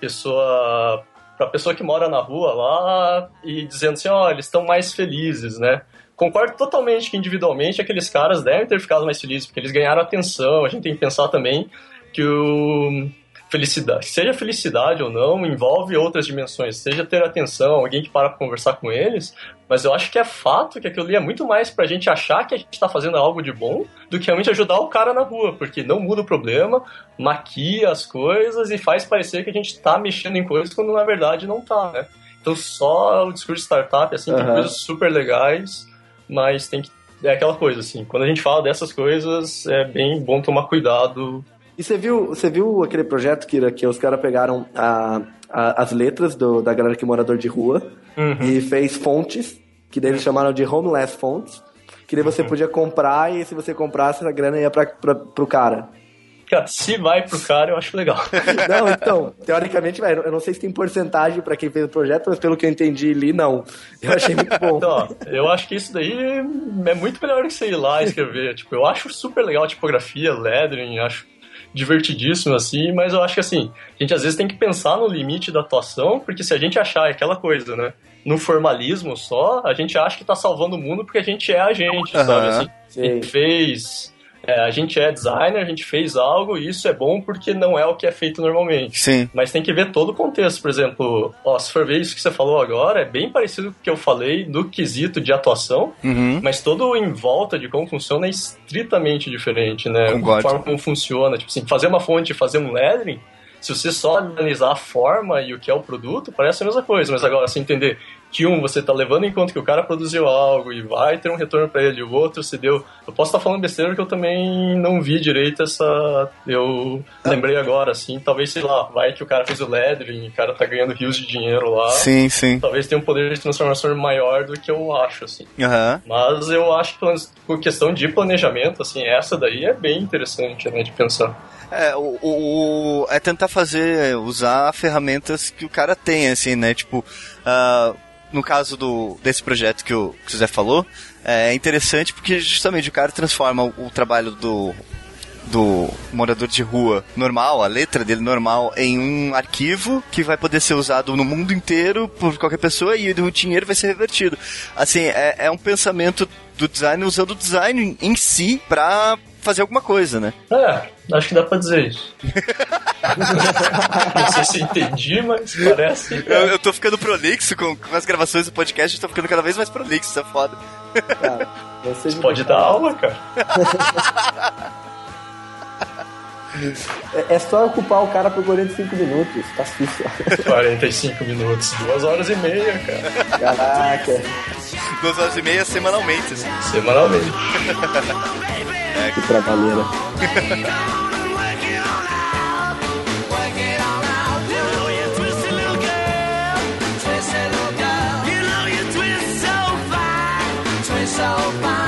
pessoa para pessoa que mora na rua lá e dizendo assim, ó, oh, eles estão mais felizes, né? Concordo totalmente que individualmente aqueles caras devem ter ficado mais felizes, porque eles ganharam atenção. A gente tem que pensar também que o felicidade, seja felicidade ou não, envolve outras dimensões, seja ter atenção, alguém que para para conversar com eles, mas eu acho que é fato que aquilo ali é muito mais pra gente achar que a gente está fazendo algo de bom do que realmente ajudar o cara na rua, porque não muda o problema, maquia as coisas e faz parecer que a gente está mexendo em coisas quando na verdade não tá, né? Então só o discurso de startup, assim, uhum. tem coisas super legais, mas tem que. É aquela coisa, assim, quando a gente fala dessas coisas, é bem bom tomar cuidado. E você viu, você viu aquele projeto, Kira, que os caras pegaram a, a, as letras do, da galera que é morador de rua uhum. e fez fontes, que daí eles chamaram de homeless fonts, que daí você uhum. podia comprar e se você comprasse, a grana ia pra, pra, pro cara. Cara, se vai pro cara, eu acho legal. Não, então, teoricamente, velho, eu não sei se tem porcentagem para quem fez o projeto, mas pelo que eu entendi ali, não. Eu achei muito bom. Então, ó, eu acho que isso daí é muito melhor que você ir lá escrever. tipo, eu acho super legal a tipografia, lettering, acho divertidíssimo, assim, mas eu acho que, assim, a gente às vezes tem que pensar no limite da atuação, porque se a gente achar aquela coisa, né, no formalismo só, a gente acha que tá salvando o mundo porque a gente é a gente, uhum. sabe? Assim, fez é, a gente é designer, a gente fez algo e isso é bom porque não é o que é feito normalmente. Sim. Mas tem que ver todo o contexto. Por exemplo, ó, se for ver isso que você falou agora, é bem parecido com o que eu falei do quesito de atuação, Uhum. mas todo em volta de como funciona é estritamente diferente, né? Concordo. A forma como funciona. Tipo assim, fazer uma fonte e fazer um lettering, se você só analisar a forma e o que é o produto, parece a mesma coisa. Mas agora, se entender que um, você tá levando em conta que o cara produziu algo e vai ter um retorno para ele, o outro se deu. Eu posso estar falando besteira porque eu também não vi direito essa. Eu lembrei agora, assim, talvez, sei lá, vai que o cara fez o e o cara tá ganhando rios de dinheiro lá. Sim, sim. Talvez tenha um poder de transformação maior do que eu acho, assim. Aham. Mas eu acho que, por questão de planejamento, assim, essa daí é bem interessante, né, de pensar. É, o, o- é tentar fazer, usar ferramentas que o cara tem, assim, né? Tipo, ah, no caso do, desse projeto que o, Zé falou, é interessante porque justamente o cara transforma o, o trabalho do, do morador de rua normal, a letra dele normal, em um arquivo que vai poder ser usado no mundo inteiro por qualquer pessoa e o dinheiro vai ser revertido. Assim, é, é um pensamento do design usando o design em si pra fazer alguma coisa, né? É, acho que dá pra dizer isso. Não sei se entendi, mas parece. Eu, eu tô ficando prolixo com, com as gravações do podcast, eu tô ficando cada vez mais prolixo, isso é foda. Cara, você Pode dar aula, cara. É, é só ocupar o cara por 45 minutos, tá sucio. 45 minutos, duas horas e meia, cara. Caraca, Duas horas e meia semanalmente, né? Semanalmente. É. Que trabalheira. so fine.